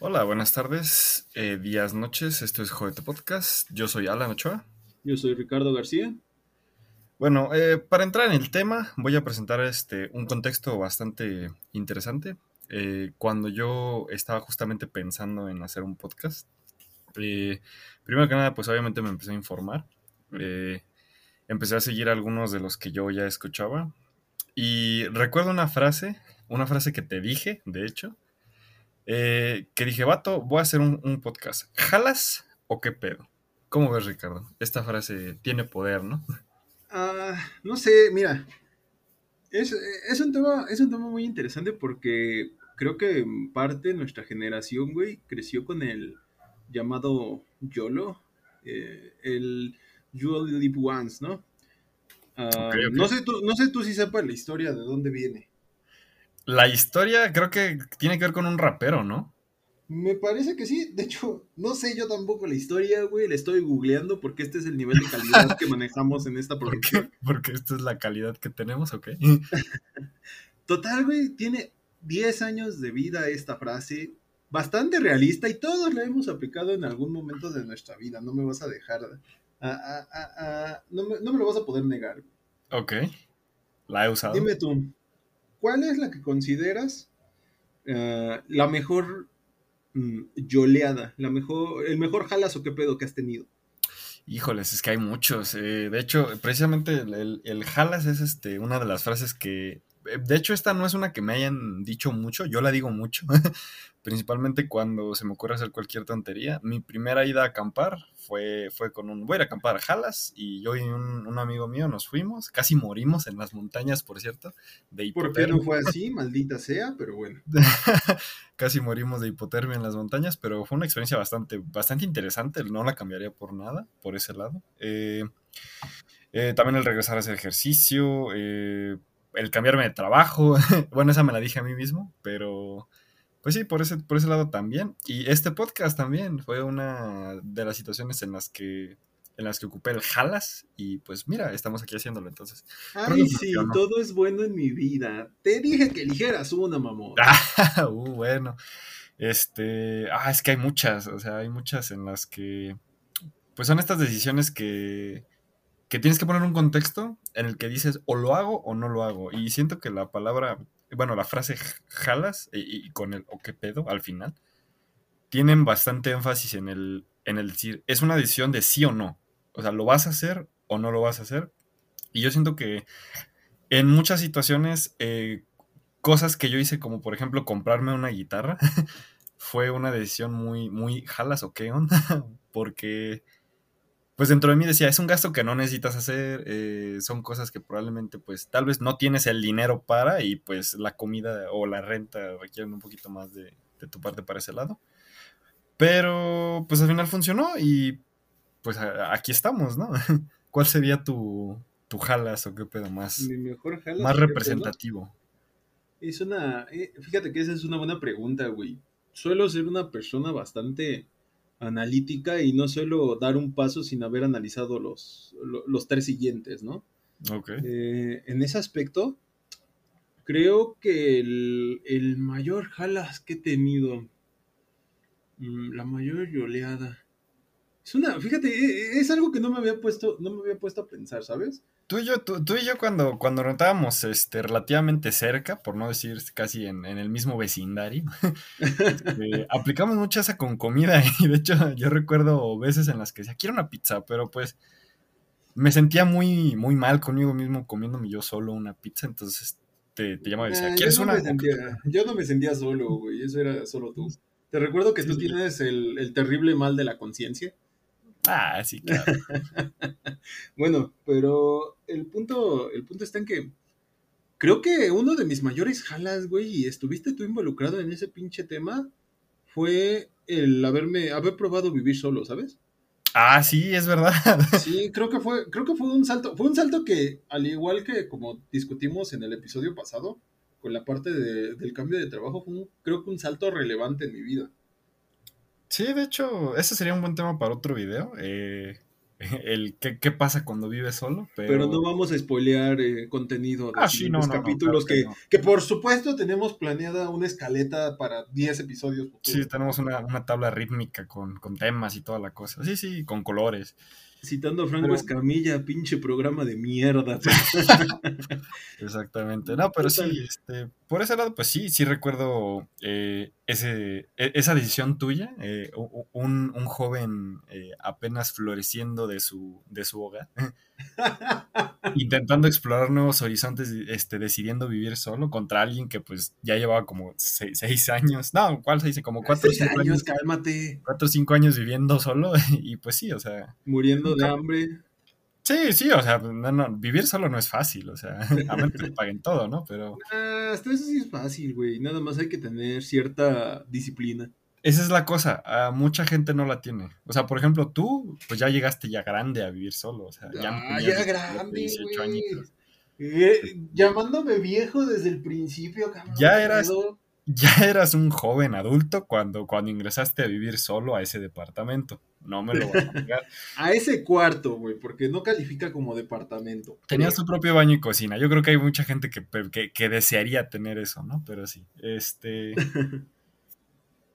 Hola, buenas tardes, eh, días, noches. Esto es Jovete Podcast. Yo soy Alan Ochoa. Yo soy Ricardo García. Bueno, eh, para entrar en el tema, voy a presentar este, un contexto bastante interesante. Eh, cuando yo estaba justamente pensando en hacer un podcast, eh, primero que nada, pues obviamente me empecé a informar. Eh, empecé a seguir algunos de los que yo ya escuchaba. Y recuerdo una frase, una frase que te dije, de hecho, eh, que dije, vato, voy a hacer un, un podcast. ¿Jalas o qué pedo? ¿Cómo ves, Ricardo? Esta frase tiene poder, ¿no? Ah, no sé, mira, es, es un tema, es un tema muy interesante porque creo que en parte nuestra generación, güey, creció con el llamado YOLO, eh, el You Only Live Once, ¿no? Ok. no sé tú, no sé tú si sepas la historia de dónde viene. La historia creo que tiene que ver con un rapero, ¿no? Me parece que sí, de hecho, no sé yo tampoco la historia, güey, la estoy googleando porque este es el nivel de calidad que manejamos en esta ¿Por producción. qué? Porque esta es la calidad que tenemos, ¿ok? Total, güey, tiene 10 años de vida esta frase, bastante realista y todos la hemos aplicado en algún momento de nuestra vida, no me vas a dejar, a- a- a- a- no, me, no me lo vas a poder negar. Ok. La he usado. Dime tú, ¿cuál es la que consideras eh, la mejor mm, yoleada, la mejor, el mejor jalas o qué pedo que has tenido? Híjoles, es que hay muchos. eh, de hecho, precisamente el, el- el jalas es este, una de las frases que... eh, De hecho, esta no es una que me hayan dicho mucho, yo la digo mucho, principalmente cuando se me ocurre hacer cualquier tontería. Mi primera ida a acampar fue, fue con un... Voy a ir a acampar a Jalas y yo y un, un amigo mío nos fuimos, casi morimos en las montañas, por cierto, de ¿Por qué no hipotermia. fue así? Maldita sea, pero bueno. Casi morimos de hipotermia en las montañas, pero fue una experiencia bastante, bastante interesante. No la cambiaría por nada, por ese lado. Eh, eh, también el regresar a hacer ejercicio, eh, el cambiarme de trabajo. bueno, esa me la dije a mí mismo, pero pues sí, por ese, por ese lado también. Y este podcast también fue una de las situaciones en las que en las que ocupé el jalas y pues mira, estamos aquí haciéndolo entonces. Ay, sí, todo es bueno en mi vida. Te dije que eligieras una, mamón. Ah, uh, bueno. Este, ah, es que hay muchas, o sea, hay muchas en las que, pues son estas decisiones que, que tienes que poner un contexto en el que dices o lo hago o no lo hago. Y siento que la palabra, bueno, la frase jalas y, y con el o qué pedo al final, tienen bastante énfasis en el, en el decir, es una decisión de sí o no. O sea, ¿lo vas a hacer o no lo vas a hacer? Y yo siento que en muchas situaciones, eh, cosas que yo hice, como por ejemplo comprarme una guitarra, fue una decisión muy, muy jalas o qué onda, porque pues dentro de mí decía, es un gasto que no necesitas hacer, eh, son cosas que probablemente pues tal vez no tienes el dinero para y pues la comida o la renta requieren un poquito más de, de tu parte para ese lado. Pero pues al final funcionó y pues a- aquí estamos, ¿no? ¿Cuál sería tu, tu jalas o qué pedo más, Mi mejor jalas. más representativo? Es una. eh, fíjate que esa es una buena pregunta, güey. Suelo ser una persona bastante analítica y no suelo dar un paso sin haber analizado los, lo- los tres siguientes, ¿no? Ok. Eh, en ese aspecto, creo que el, el mayor jalas que he tenido, mm, la mayor yoleada, es una, fíjate, e- e- es algo que no me había puesto, no me había puesto a pensar, ¿sabes? Tú y yo, tú, tú y yo cuando, cuando rentábamos este, relativamente cerca, por no decir casi en, en el mismo vecindario, eh, aplicamos mucho esa con comida y de hecho yo recuerdo veces en las que decía, quiero una pizza, pero pues me sentía muy, muy mal conmigo mismo comiéndome yo solo una pizza, entonces te, te llamaba y decía, Ah, ¿quieres yo, no una? me sentía, yo no me sentía solo, güey, eso era solo tú. Te recuerdo que Sí, tú sí. tienes el, el terrible mal de la conciencia. Ah, sí, claro. Bueno, pero el punto, el punto está en que creo que uno de mis mayores jalas, güey, y estuviste tú involucrado en ese pinche tema, fue el haberme, haber probado vivir solo, ¿sabes? Ah, sí, es verdad. Sí, creo que fue, creo que fue un salto, fue un salto que, al igual que como discutimos en el episodio pasado, con la parte de- del cambio de trabajo, fue un- creo que un salto relevante en mi vida. Sí, de hecho, ese sería un buen tema para otro video. eh, el qué, qué pasa cuando vives solo. Pero... Pero no vamos a spoilear eh, contenido de Ah, sí, no, siguientes no, no, capítulos claro que que, por supuesto tenemos planeada una escaleta para 10 episodios. futuros. Sí, tenemos una, una tabla rítmica con, con temas y toda la cosa. Sí, sí, con colores. Citando a Franco Pero- Escamilla, pinche programa de mierda. Exactamente. No, pero sí, este, por ese lado, pues sí, sí recuerdo eh, ese, e- esa decisión tuya, eh, un, un joven eh, apenas floreciendo de su, de su hogar, intentando explorar nuevos horizontes, este, decidiendo vivir solo contra alguien que pues ya llevaba como seis, seis años, no, ¿cuál se dice? Como cuatro o cinco años, años, cálmate. cuatro o cinco años viviendo solo, y pues sí, o sea, Muriendo de hambre. Sí, sí, o sea, no, no, vivir solo no es fácil, o sea, a menos que te paguen todo, ¿no? Pero... Ah, hasta eso sí es fácil, güey. Nada más hay que tener cierta disciplina. Esa es la cosa, a mucha gente no la tiene. O sea, por ejemplo, tú, pues ya llegaste ya grande a vivir solo, o sea, ya, Ah, ya 17, grande, 18 güey. añitos. Eh, llamándome viejo desde el principio, cabrón. Ya ¿qué eras-? Ya eras un joven adulto cuando, cuando ingresaste a vivir solo a ese departamento. No me lo vas a negar. A ese cuarto, güey, porque no califica como departamento. Tenías tu propio baño y cocina. Yo creo que hay mucha gente que, que, que desearía tener eso, ¿no? Pero sí. Este.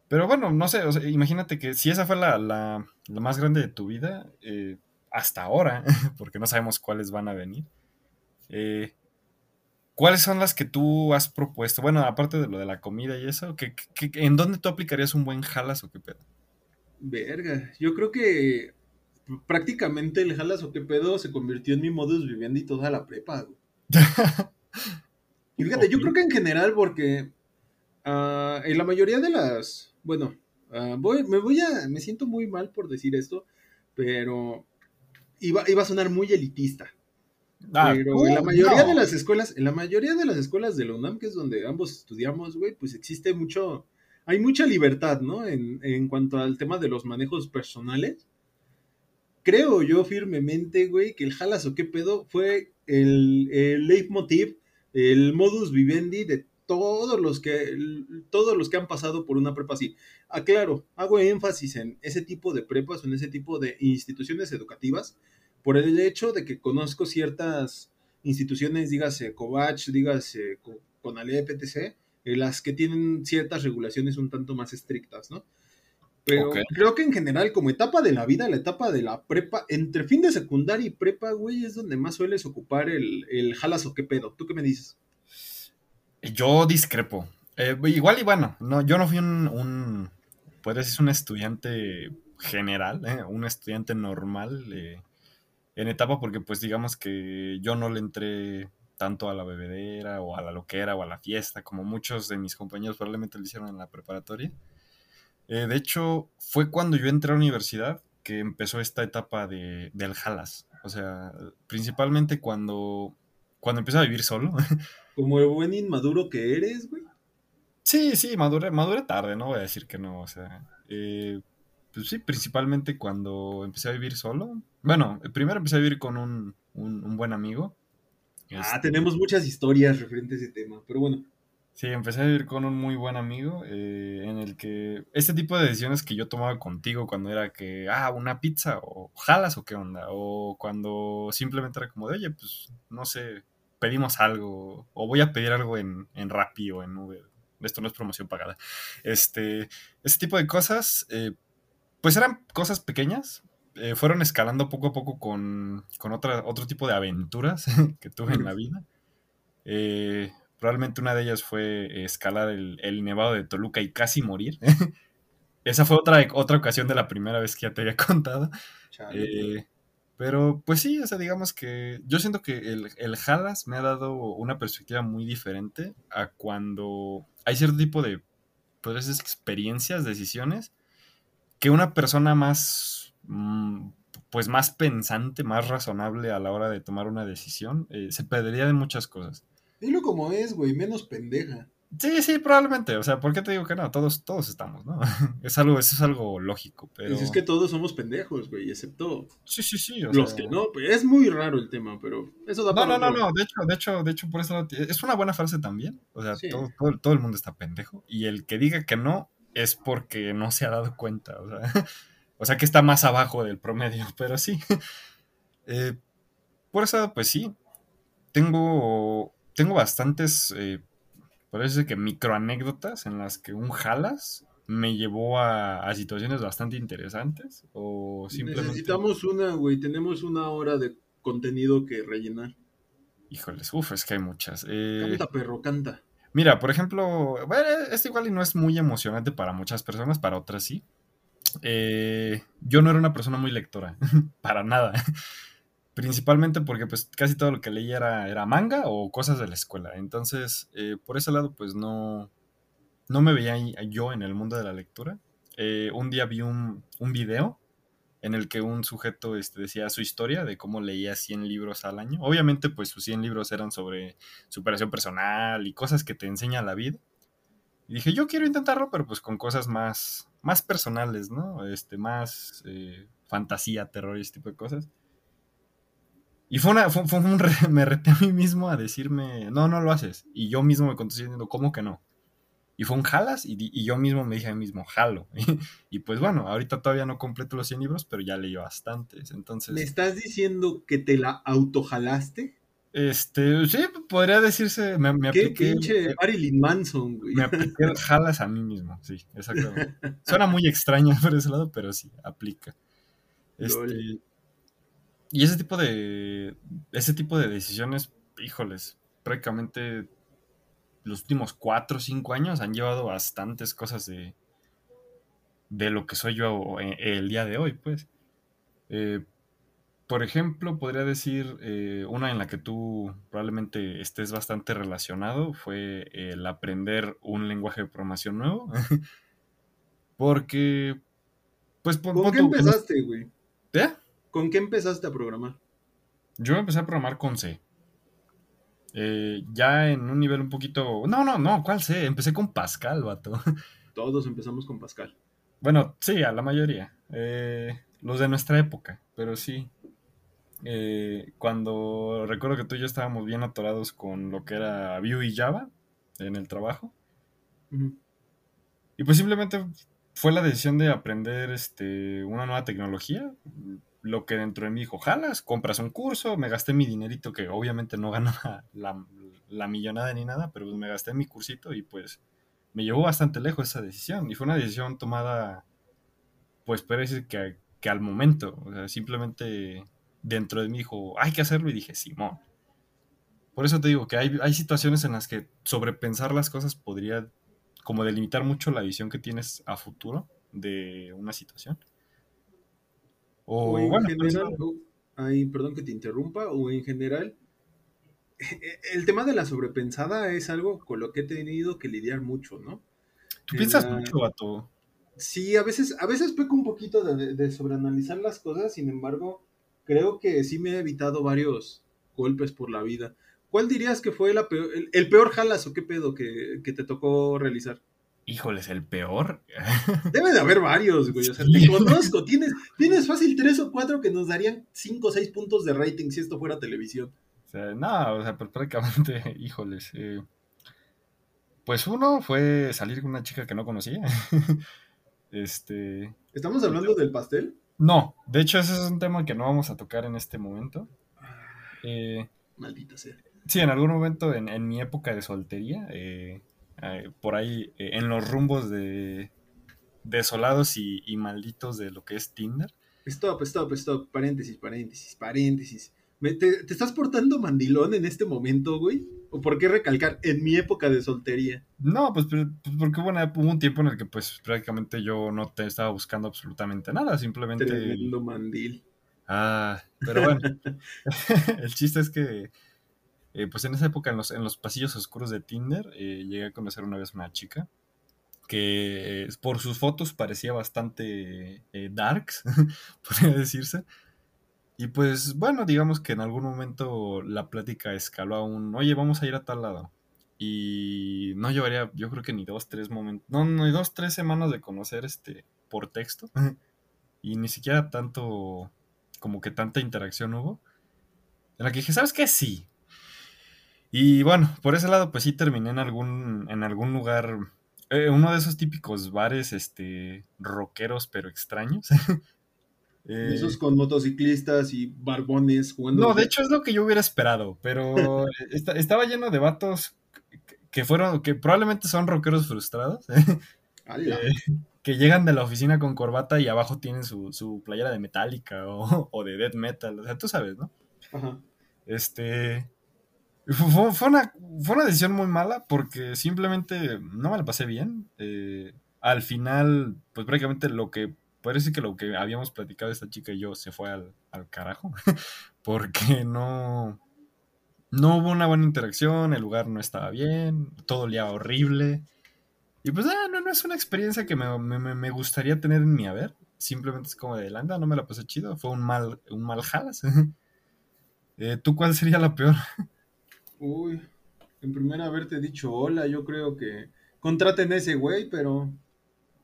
Pero bueno, no sé, o sea, imagínate que si esa fue la, la, la más grande de tu vida, eh, hasta ahora, porque no sabemos cuáles van a venir, eh, ¿cuáles son las que tú has propuesto? Bueno, aparte de lo de la comida y eso, ¿qué, qué- qué- en dónde tú aplicarías un buen jalas o qué pedo? Verga, yo creo que prácticamente el jalas o qué pedo se convirtió en mi modus vivendi toda la prepa, güey. Y fíjate, yo creo que en general, porque ah, en la mayoría de las, bueno, ah, voy, me voy a, me siento muy mal por decir esto, pero iba, iba a sonar muy elitista. Ah, pero en la mayoría no. de las escuelas, en la mayoría de las escuelas de la UNAM, que es donde ambos estudiamos, güey, pues existe mucho, hay mucha libertad, ¿no? En, en cuanto al tema de los manejos personales. Creo yo firmemente, güey, que el jalas o qué pedo fue el, el leitmotiv, el modus vivendi de todos los que todos los que han pasado por una prepa así. Aclaro, hago énfasis en ese tipo de prepas en ese tipo de instituciones educativas por el hecho de que conozco ciertas instituciones, dígase Covach, dígase Co- Conalep, etc., las que tienen ciertas regulaciones un tanto más estrictas, ¿no? Pero creo que en general, como etapa de la vida, la etapa de la prepa, entre fin de secundaria y prepa, güey, es donde más sueles ocupar el, el jalas o qué pedo. ¿Tú qué me dices? Yo discrepo. Eh, igual y bueno, no, yo no fui un, un puedes decir un estudiante general, eh, un estudiante normal eh, en etapa porque pues digamos que yo no le entré tanto a la bebedera o a la loquera o a la fiesta como muchos de mis compañeros probablemente lo hicieron en la preparatoria. Eh, de hecho, fue cuando yo entré a la universidad que empezó esta etapa de, del jalas. O sea, principalmente cuando, cuando empecé a vivir solo. Como el buen inmaduro que eres, güey. Sí, sí, maduré, maduré tarde, no voy a decir que no, o sea, eh, pues sí, principalmente cuando empecé a vivir solo. Bueno, primero empecé a vivir con un, un- un buen amigo. Ah, Este, tenemos muchas historias referentes a ese tema, pero bueno. Sí, empecé a vivir con un muy buen amigo eh, en el que este tipo de decisiones que yo tomaba contigo cuando era que, ah, una pizza o jalas o qué onda, o cuando simplemente era como de, oye, pues no sé, pedimos algo o voy a pedir algo en, en Rappi o en Uber. Esto no es promoción pagada. Este, ese tipo de cosas, eh, pues eran cosas pequeñas. Eh, fueron escalando poco a poco con, con otra, otro tipo de aventuras que tuve en la vida. Eh, probablemente una de ellas fue escalar el, el nevado de Toluca y casi morir. Esa fue otra, otra ocasión de la primera vez que ya te había contado. Eh, pero pues sí, o sea, digamos que yo siento que el, el Jalas me ha dado una perspectiva muy diferente a cuando hay cierto tipo de pues, experiencias, decisiones, que una persona más, pues más pensante, más razonable a la hora de tomar una decisión, eh, se perdería de muchas cosas. Dilo como es, güey, menos pendeja. Sí, sí, probablemente. O sea, ¿por qué te digo que no? Todos, todos estamos, ¿no? Es algo, eso es algo lógico, pero. Es que todos somos pendejos, güey, excepto Sí, sí, sí. o los sea- que no. pues, Es muy raro el tema, pero eso da No, para no, no, no. De hecho, de hecho, de hecho, por eso es una buena frase también. O sea, Sí. todo, todo, todo el mundo está pendejo. Y el que diga que no es porque no se ha dado cuenta. O sea, O sea que está más abajo del promedio, pero sí. Eh, por eso, pues sí. Tengo, tengo bastantes, eh, parece que microanécdotas en las que un jalas me llevó a, a situaciones bastante interesantes. O simplemente. Necesitamos una, güey. Tenemos una hora de contenido que rellenar. Híjoles, uff, es que hay muchas. Eh, Canta, perro, canta. Mira, por ejemplo, bueno, este igual y no es muy emocionante para muchas personas, para otras sí. Eh, yo no era una persona muy lectora, para nada. Principalmente porque pues casi todo lo que leía era, manga o cosas de la escuela. Entonces, eh, por ese lado, pues no, no me veía yo en el mundo de la lectura. Eh, un día vi un, un video en el que un sujeto este, decía su historia de cómo leía 100 libros al año. Obviamente, pues sus 100 libros eran sobre superación personal y cosas que te enseña la vida. Y dije, yo quiero intentarlo, pero pues con cosas más, más personales, ¿no? Este, más eh, fantasía, terror y ese tipo de cosas. Y fue, una, fue, fue un re- me reté a mí mismo a decirme, no, no lo haces. Y yo mismo me contesté diciendo, ¿cómo que no? Y fue un jalas y, y yo mismo me dije a mí mismo, jalo. Y, pues bueno, ahorita todavía no completo los 100 libros, pero ya leí bastantes. Entonces, ¿Me estás diciendo que te la autojalaste? Este, sí, podría decirse, me, me Qué apliqué, pinche Marilyn Manson, güey. me apliqué jalas a mí mismo, sí, exactamente. Suena muy extraño por ese lado, pero sí, aplica. Este, y ese tipo de, ese tipo de decisiones, híjoles, prácticamente los últimos 4 o 5 años han llevado bastantes cosas de, de lo que soy yo eh, el día de hoy, pues. Eh, por ejemplo, podría decir eh, una en la que tú probablemente estés bastante relacionado fue el aprender un lenguaje de programación nuevo. Porque, pues, ¿Con qué tú empezaste, güey? ¿Eh? ¿Con qué empezaste a programar? Yo empecé a programar con C. Eh, ya en un nivel un poquito... No, no, no, ¿cuál C? Empecé con Pascal, vato. Todos empezamos con Pascal. Bueno, sí, a la mayoría. Eh, los de nuestra época, pero sí. Eh, cuando recuerdo que tú y yo estábamos bien atorados con lo que era Vue y Java en el trabajo. Y pues simplemente fue la decisión de aprender este, una nueva tecnología. Lo que dentro de mí dijo, jalas, compras un curso, me gasté mi dinerito, que obviamente no ganaba la, la millonada ni nada, pero pues me gasté mi cursito y pues me llevó bastante lejos esa decisión. Y fue una decisión tomada, pues parece que, que al momento, o sea, simplemente dentro de mí dijo, hay que hacerlo y dije, Simón. Por eso te digo que hay, hay situaciones en las que sobrepensar las cosas podría como delimitar mucho la visión que tienes a futuro de una situación. O O en bueno, general, ay, perdón que te interrumpa, o en general, el tema de la sobrepensada es algo con lo que he tenido que lidiar mucho, ¿no? tú en piensas la- mucho, vato. Sí, a veces, a veces peco un poquito de- de sobreanalizar las cosas, sin embargo, creo que sí me he evitado varios golpes por la vida. ¿Cuál dirías que fue la peor- el, el peor jalas o qué pedo que, que te tocó realizar? Híjoles, el peor. Debe de haber varios, güey. O sea, te conozco. Tienes, tienes fácil tres o cuatro que nos darían cinco o seis puntos de rating si esto fuera televisión. O sea, no, o sea, pues prácticamente, híjoles. eh, pues uno fue salir con una chica que no conocía. este. ¿Estamos hablando del pastel? No, de hecho, ese es un tema que no vamos a tocar en este momento. Eh, Maldita sea. Sí, en algún momento en, en mi época de soltería, eh, eh, por ahí eh, en los rumbos de desolados y, y malditos de lo que es Tinder. Stop, stop, stop. Paréntesis, paréntesis, paréntesis. Te, te estás portando mandilón en este momento, güey? ¿O por qué recalcar en mi época de soltería? No, pues, pues, pues, porque bueno, hubo un tiempo en el que pues prácticamente yo no te estaba buscando absolutamente nada, simplemente... Tremendo mandil. Ah, pero bueno, el chiste es que eh, pues en esa época en los, en los pasillos oscuros de Tinder eh, llegué a conocer una vez una chica que eh, por sus fotos parecía bastante darks, podría decirse. Y pues bueno, digamos que en algún momento la plática escaló a un, oye, vamos a ir a tal lado. Y no llevaría, yo creo que ni dos, tres momentos, no, no, ni dos, tres semanas de conocer este por texto. Y ni siquiera tanto, como que tanta interacción hubo. En la que dije, ¿sabes qué? Sí. Y bueno, por ese lado, pues sí terminé en algún, en algún lugar eh, uno de esos típicos bares, este, rockeros pero extraños. Eh, esos con motociclistas y barbones jugando. No, de hecho es lo que yo hubiera esperado, pero estaba lleno de vatos que fueron, que probablemente son rockeros frustrados. Eh, que llegan de la oficina con corbata y abajo tienen su, playera de Metallica o, o, de Death Metal. O sea, tú sabes, ¿no? Ajá. Este. Fue, una, fue una decisión muy mala porque simplemente no me la pasé bien. Eh, al final, pues prácticamente lo que parece que lo que habíamos platicado esta chica y yo se fue al, carajo porque no, no hubo una buena interacción, el lugar no estaba bien, todo olía horrible. Y pues ah, no, no es una experiencia que me, gustaría tener en mi haber. Simplemente es como de landa, no me la pasé chido, fue un mal, un mal jalas. Eh, ¿Tú cuál sería la peor? Uy, en primera haberte dicho hola, yo creo que contraten a ese güey, pero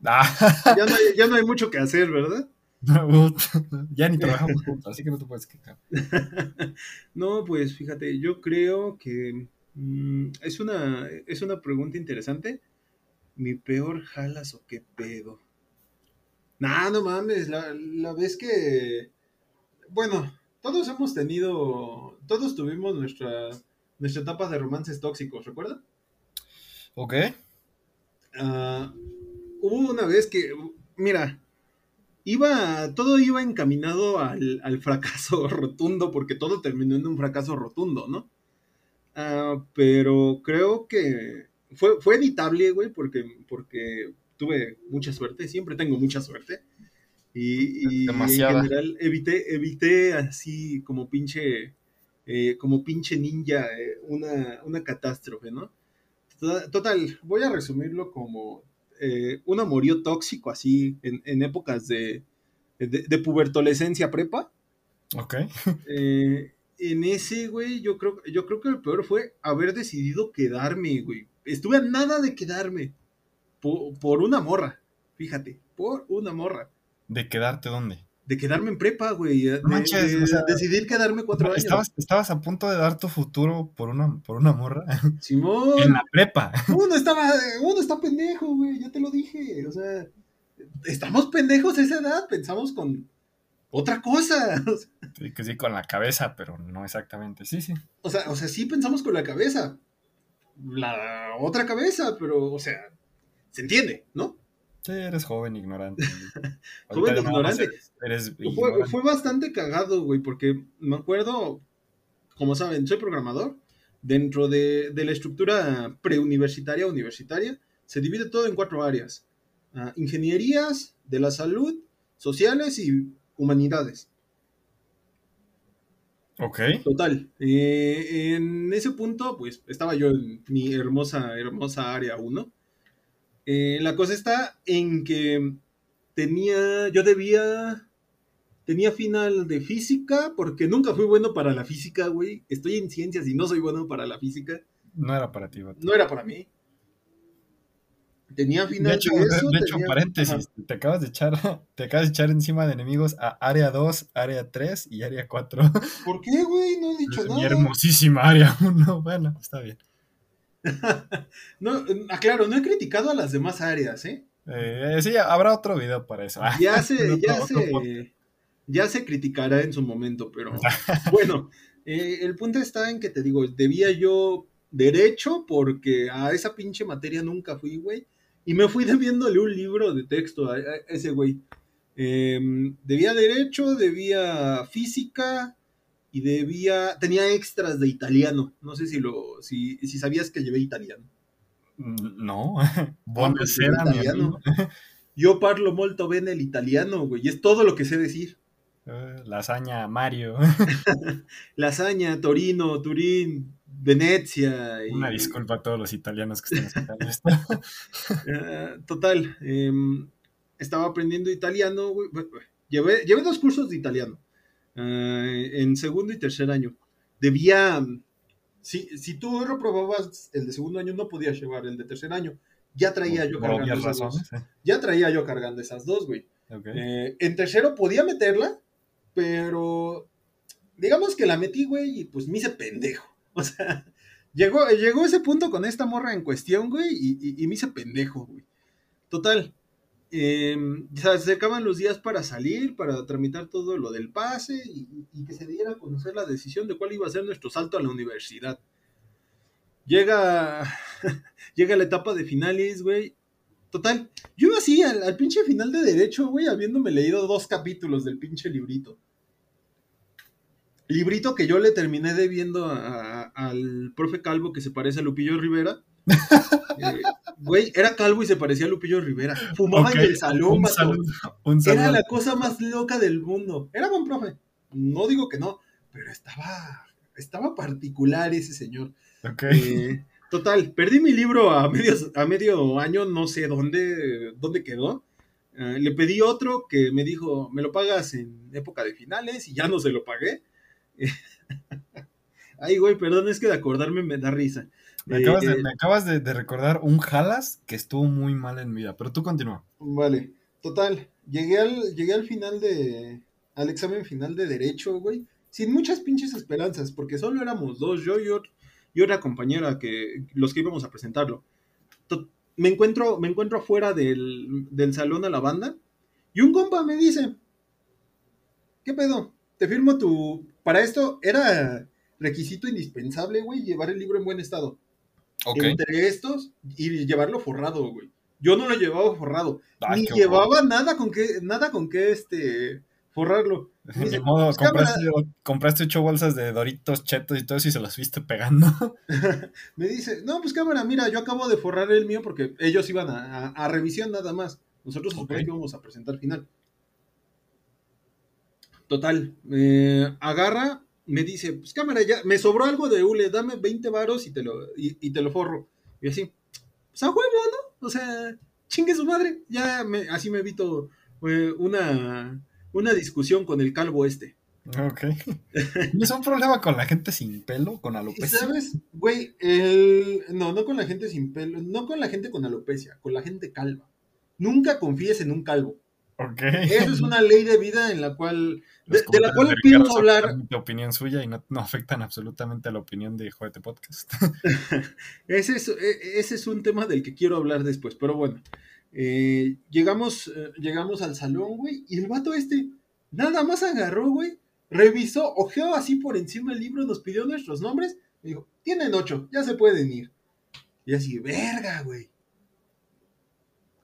ah. ya, no hay, mucho que hacer, ¿verdad? ya ni trabajamos juntos, así que no te puedes quejar. no, pues fíjate, yo creo que mm, es, una, es una pregunta interesante. ¿Mi peor jalas o qué pedo? Nah, no mames, la, la vez que... Bueno, todos hemos tenido, todos tuvimos nuestra nuestra etapa de romances tóxicos, ¿recuerda? Ok. Ah, hubo una vez que, mira, iba, todo iba encaminado al, fracaso rotundo, porque todo terminó en un fracaso rotundo, ¿no? Ah, pero creo que fue, fue evitable, güey, porque, porque tuve mucha suerte, siempre tengo mucha suerte. Y, y en general evité, evité así como pinche eh, como pinche ninja, eh, una, catástrofe, ¿no? Total, voy a resumirlo como eh, un amorío tóxico, así, en, épocas de, de, pubertolescencia prepa. Ok. en ese, güey, yo creo, yo creo que el peor fue haber decidido quedarme, güey. Estuve a nada de quedarme. por una morra, fíjate, por una morra. ¿De quedarte dónde? De quedarme en prepa, güey. De, decidir quedarme cuatro años. Estabas, estabas, a punto de dar tu futuro por una, por una morra. Simón. en la prepa. Uno estaba, uno está pendejo, güey, ya te lo dije. O sea, estamos pendejos a esa edad, pensamos con otra cosa. Sí, que sí, con la cabeza, pero no exactamente. Sí, sí. O sea, o sea, sí pensamos con la cabeza. La otra cabeza, pero, o sea, se entiende, ¿no? Sí, eres joven, ignorante. joven, ignorante. fue, bastante cagado, güey, porque me acuerdo, como saben, soy programador. Dentro de, la estructura preuniversitaria, universitaria, se divide todo en cuatro áreas. Ah, ingenierías, de la salud, sociales y humanidades. Ok. Total. Eh, en ese punto, pues estaba yo en mi hermosa, hermosa área 1 eh, la cosa está en que tenía, yo debía, tenía final de física, porque nunca fui bueno para la física, güey. Estoy en ciencias y no soy bueno para la física. No era para ti, No era para mí. Tenía final de hecho, de, eso, de hecho paréntesis, te acabas de echar, te acabas de echar encima de enemigos a área 2, área 3 y área 4. ¿Por qué, güey? No he dicho nada. Mi hermosísima área 1. Bueno, está bien. no, aclaro, no he criticado a las demás áreas, ¿eh? eh sí, habrá otro video para eso. Ya se, ya se, ya se criticará en su momento, pero bueno, eh, el punto está en que te digo, debía yo derecho porque a esa pinche materia nunca fui, güey, y me fui debiéndole un libro de texto a, ese güey. Em, debía derecho, debía física, y debía, tenía extras de italiano. No sé si lo, si, si sabías que llevé italiano. Mm, no, buonasera, italiano. Yo parlo molto bene el italiano, güey, y es todo lo que sé decir. Uh, lasaña Mario. lasaña, Torino, Turín, Venecia. Una disculpa a todos los italianos que están escuchando esto. uh, total, um, estaba aprendiendo italiano, güey. Llevé, llevé dos cursos de italiano. Eh, en segundo y tercer año. Debía, si, si tú reprobabas el de segundo año, no podías llevar el de tercer año. Ya traía yo cargando esas dos. Ya traía yo cargando esas dos, güey. Eh, en tercero podía meterla, pero digamos que la metí, güey, y pues me hice pendejo. O sea, llegó, llegó ese punto con esta morra en cuestión, güey, y, me hice pendejo, güey. Total. Em, se acercaban los días para salir, para tramitar todo lo del pase y, que se diera a conocer la decisión de cuál iba a ser nuestro salto a la universidad. Llega, llega la etapa de finales, güey, Total, yo así al, pinche final de derecho, güey, habiéndome leído dos capítulos del pinche librito. Librito que yo le terminé debiendo al profe Calvo que se parece a Lupillo Rivera. Güey, era calvo y se parecía a Lupillo Rivera. Fumaba en el salón, un Era la cosa más loca del mundo. Era buen profe. No digo que no, pero estaba, estaba particular ese señor. Eh, Total, perdí mi libro a, a medio año, no sé dónde, dónde quedó. Eh, le pedí otro que me dijo, me lo pagas en época de finales y ya no se lo pagué. Ay, güey, perdón, es que de acordarme me da risa. Me acabas, de, de, recordar un Jalas que estuvo muy mal en mi vida, pero tú continúa. Vale, total, llegué al, llegué al final de, al examen final de Derecho, güey, sin muchas pinches esperanzas, porque solo éramos dos, yo y otro, y otra compañera que los que íbamos a presentarlo. Me encuentro, me encuentro afuera del, salón a la banda y un compa me dice, ¿qué pedo? Te firmo tu... Para esto era requisito indispensable, güey, llevar el libro en buen estado. Entre estos y llevarlo forrado, güey. Yo no lo llevaba forrado. ni llevaba nada con que, nada con que este forrarlo. De modo, compraste, ocho bolsas de Doritos, Chetos y todo eso y se las fuiste pegando. me dice, no, pues cámara, mira, yo acabo de forrar el mío porque ellos iban a, revisión nada más. Nosotros okay. que íbamos a presentar final. Total, agarra, me dice, pues cámara, ya, me sobró algo de hule, dame 20 varos y te lo, y, te lo forro. Y así, pues a huevo, ¿no? O sea, chingue su madre. Ya me, así me evito eh, una una discusión con el calvo este. Ok. ¿Es un problema con la gente sin pelo, con alopecia? ¿Sabes? Güey, el... no, no con la gente sin pelo, no con la gente con alopecia, con la gente calva. Nunca confíes en un calvo. Eso es una ley de vida en la cual, de, la cual pienso hablar. De opinión suya y no, afectan absolutamente a la opinión de Juguete Podcast. ese, es, e, ese es un tema del que quiero hablar después, pero bueno. Eh, llegamos, eh, llegamos al salón, güey, y el vato este nada más agarró, güey, revisó, ojeó así por encima del libro, nos pidió nuestros nombres, y dijo, tienen ocho, ya se pueden ir. Y así, verga, güey.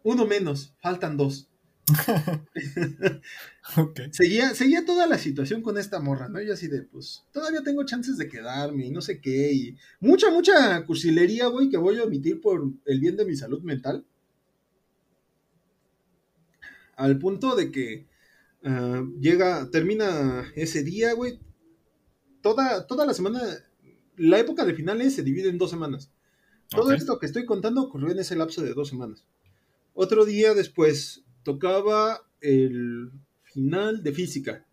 Uno menos, faltan dos. seguía, seguía toda la situación con esta morra, ¿no? Y así de, pues, todavía tengo chances de quedarme y no sé qué. Y mucha, mucha cursilería, güey, que voy a omitir por el bien de mi salud mental al punto de que ah, llega, termina ese día, güey. Toda, toda la semana, la época de finales se divide en dos semanas. Todo esto que estoy contando ocurrió en ese lapso de dos semanas. Otro día después tocaba el final de física.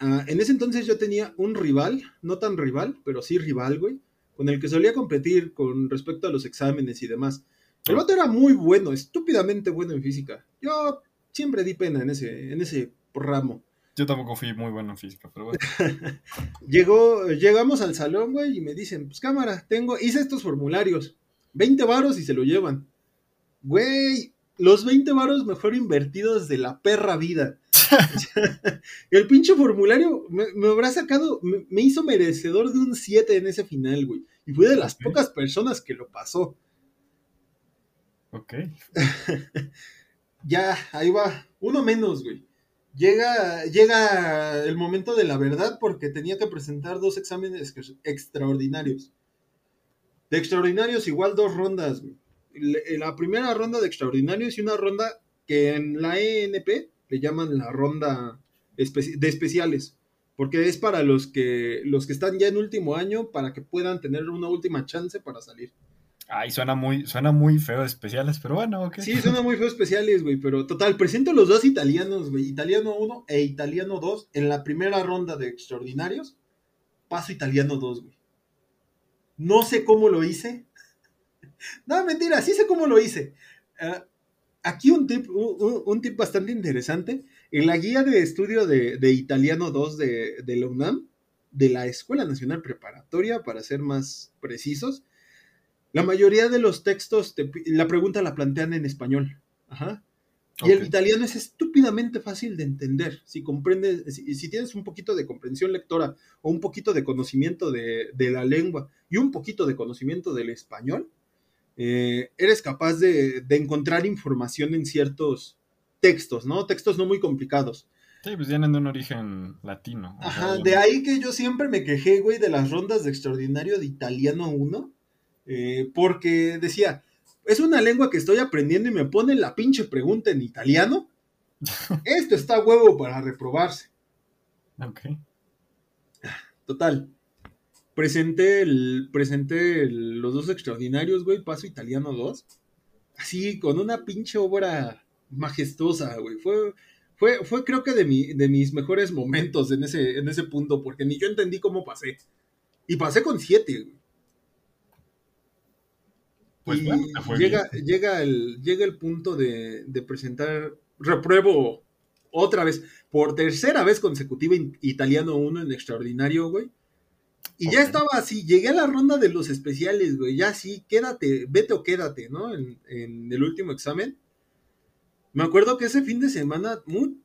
Ah, en ese entonces yo tenía un rival, no tan rival, pero sí rival, güey, con el que solía competir con respecto a los exámenes y demás. El vato era muy bueno, estúpidamente bueno en física. Yo siempre di pena en ese, en ese ramo. Yo tampoco fui muy bueno en física, pero bueno. Llegó, llegamos al salón, güey, y me dicen, pues cámara, tengo, hice estos formularios, 20 varos y se lo llevan. Güey, los 20 varos mejor invertidos de la perra vida. el pinche formulario me, habrá sacado, me, hizo merecedor de un 7 en ese final, güey. Y fui de las pocas personas que lo pasó. Ok. ya, ahí va, uno menos, güey. Llega, llega el momento de la verdad porque tenía que presentar dos exámenes extraordinarios. De extraordinarios igual dos rondas, güey. La primera ronda de extraordinarios y una ronda que en la ENP le llaman la ronda de especiales, porque es para los que, los que están ya en último año para que puedan tener una última chance para salir. Ay, suena muy, suena muy feo especiales, pero bueno, ok. Sí, suena muy feo especiales, güey, pero total, presento los dos italianos, güey, italiano 1 e italiano 2 en la primera ronda de extraordinarios. Paso italiano 2, güey. No sé cómo lo hice. no, mentira, sí sé cómo lo hice. Ah, aquí un tip, un, tip bastante interesante. En la guía de estudio de, italiano 2 de, de la UNAM, de la Escuela Nacional Preparatoria, para ser más precisos. La mayoría de los textos, la pregunta la plantean en español. Ajá. Y el italiano es estúpidamente fácil de entender. Si comprendes, si, tienes un poquito de comprensión lectora o un poquito de conocimiento de, la lengua y un poquito de conocimiento del español, eh, eres capaz de, encontrar información en ciertos textos, ¿no? Textos no muy complicados. Sí, pues vienen de un origen latino. Ajá, de ahí que yo siempre me quejé, güey, de las rondas de extraordinario de italiano 1, eh, porque decía, es una lengua que estoy aprendiendo y me ponen la pinche pregunta en italiano. Esto está huevo para reprobarse. Ok. Total. Presenté, el, presenté los dos extraordinarios, güey, Paso Italiano 2. Así, con una pinche obra majestuosa, güey. Fue, fue, fue creo que de, mi, de mis mejores momentos en ese, en ese punto, porque ni yo entendí cómo pasé. Y pasé con siete, güey. Pues y llega, llega, el, llega el punto de, presentar, repruebo otra vez, por tercera vez consecutiva, italiano 1 en extraordinario, güey. Y ya estaba así, llegué a la ronda de los especiales, güey, ya sí, quédate, vete o quédate, ¿no? En, el último examen. Me acuerdo que ese fin de semana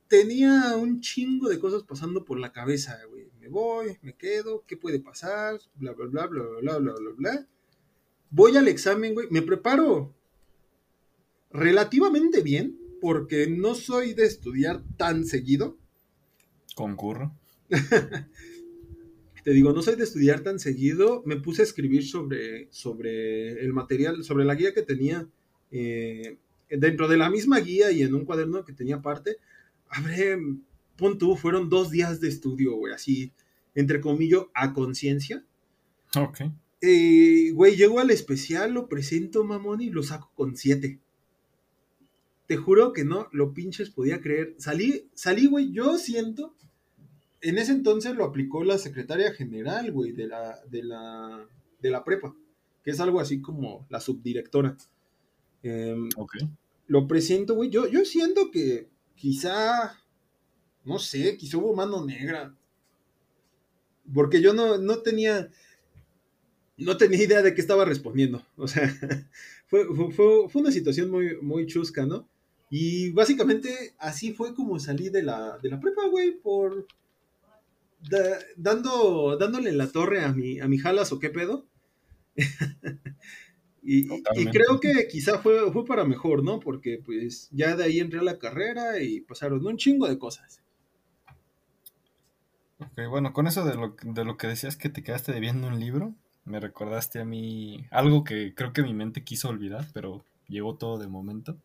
tenía un chingo de cosas pasando por la cabeza, güey. Me voy, me quedo, ¿qué puede pasar? Bla, bla, bla, bla, bla, bla, bla, bla voy al examen, güey, me preparo relativamente bien, porque no soy de estudiar tan seguido. Concurro. Te digo, no soy de estudiar tan seguido. Me puse a escribir sobre, sobre el material, sobre la guía que tenía eh, dentro de la misma guía y en un cuaderno que tenía aparte. Habré, pon tú, fueron dos días de estudio, güey, así, entre comillas, a conciencia. Ok. Eh, güey, llego al especial, lo presento, mamón, y lo saco con 7. Te juro que no, lo pinches podía creer. Salí, salí, güey, yo siento. En ese entonces lo aplicó la secretaria general, güey, de la, de la, de la prepa, que es algo así como la subdirectora. Em, ok. Lo presento, güey. Yo, yo siento que quizá, no sé, quizá hubo mano negra. Porque yo no, no tenía, no tenía idea de qué estaba respondiendo. O sea, fue, una situación muy, muy chusca, ¿no? Y básicamente así fue como salí de la, de la prepa, güey, por dando, dándole la torre a mi, a mi jalas o qué pedo. y, creo que quizá fue, fue para mejor, ¿no? Porque pues ya de ahí entré a la carrera y pasaron un chingo de cosas. Ok, bueno, con eso de lo, de lo que decías que te quedaste debiendo un libro, me recordaste a mí algo que creo que mi mente quiso olvidar, pero llegó todo de momento.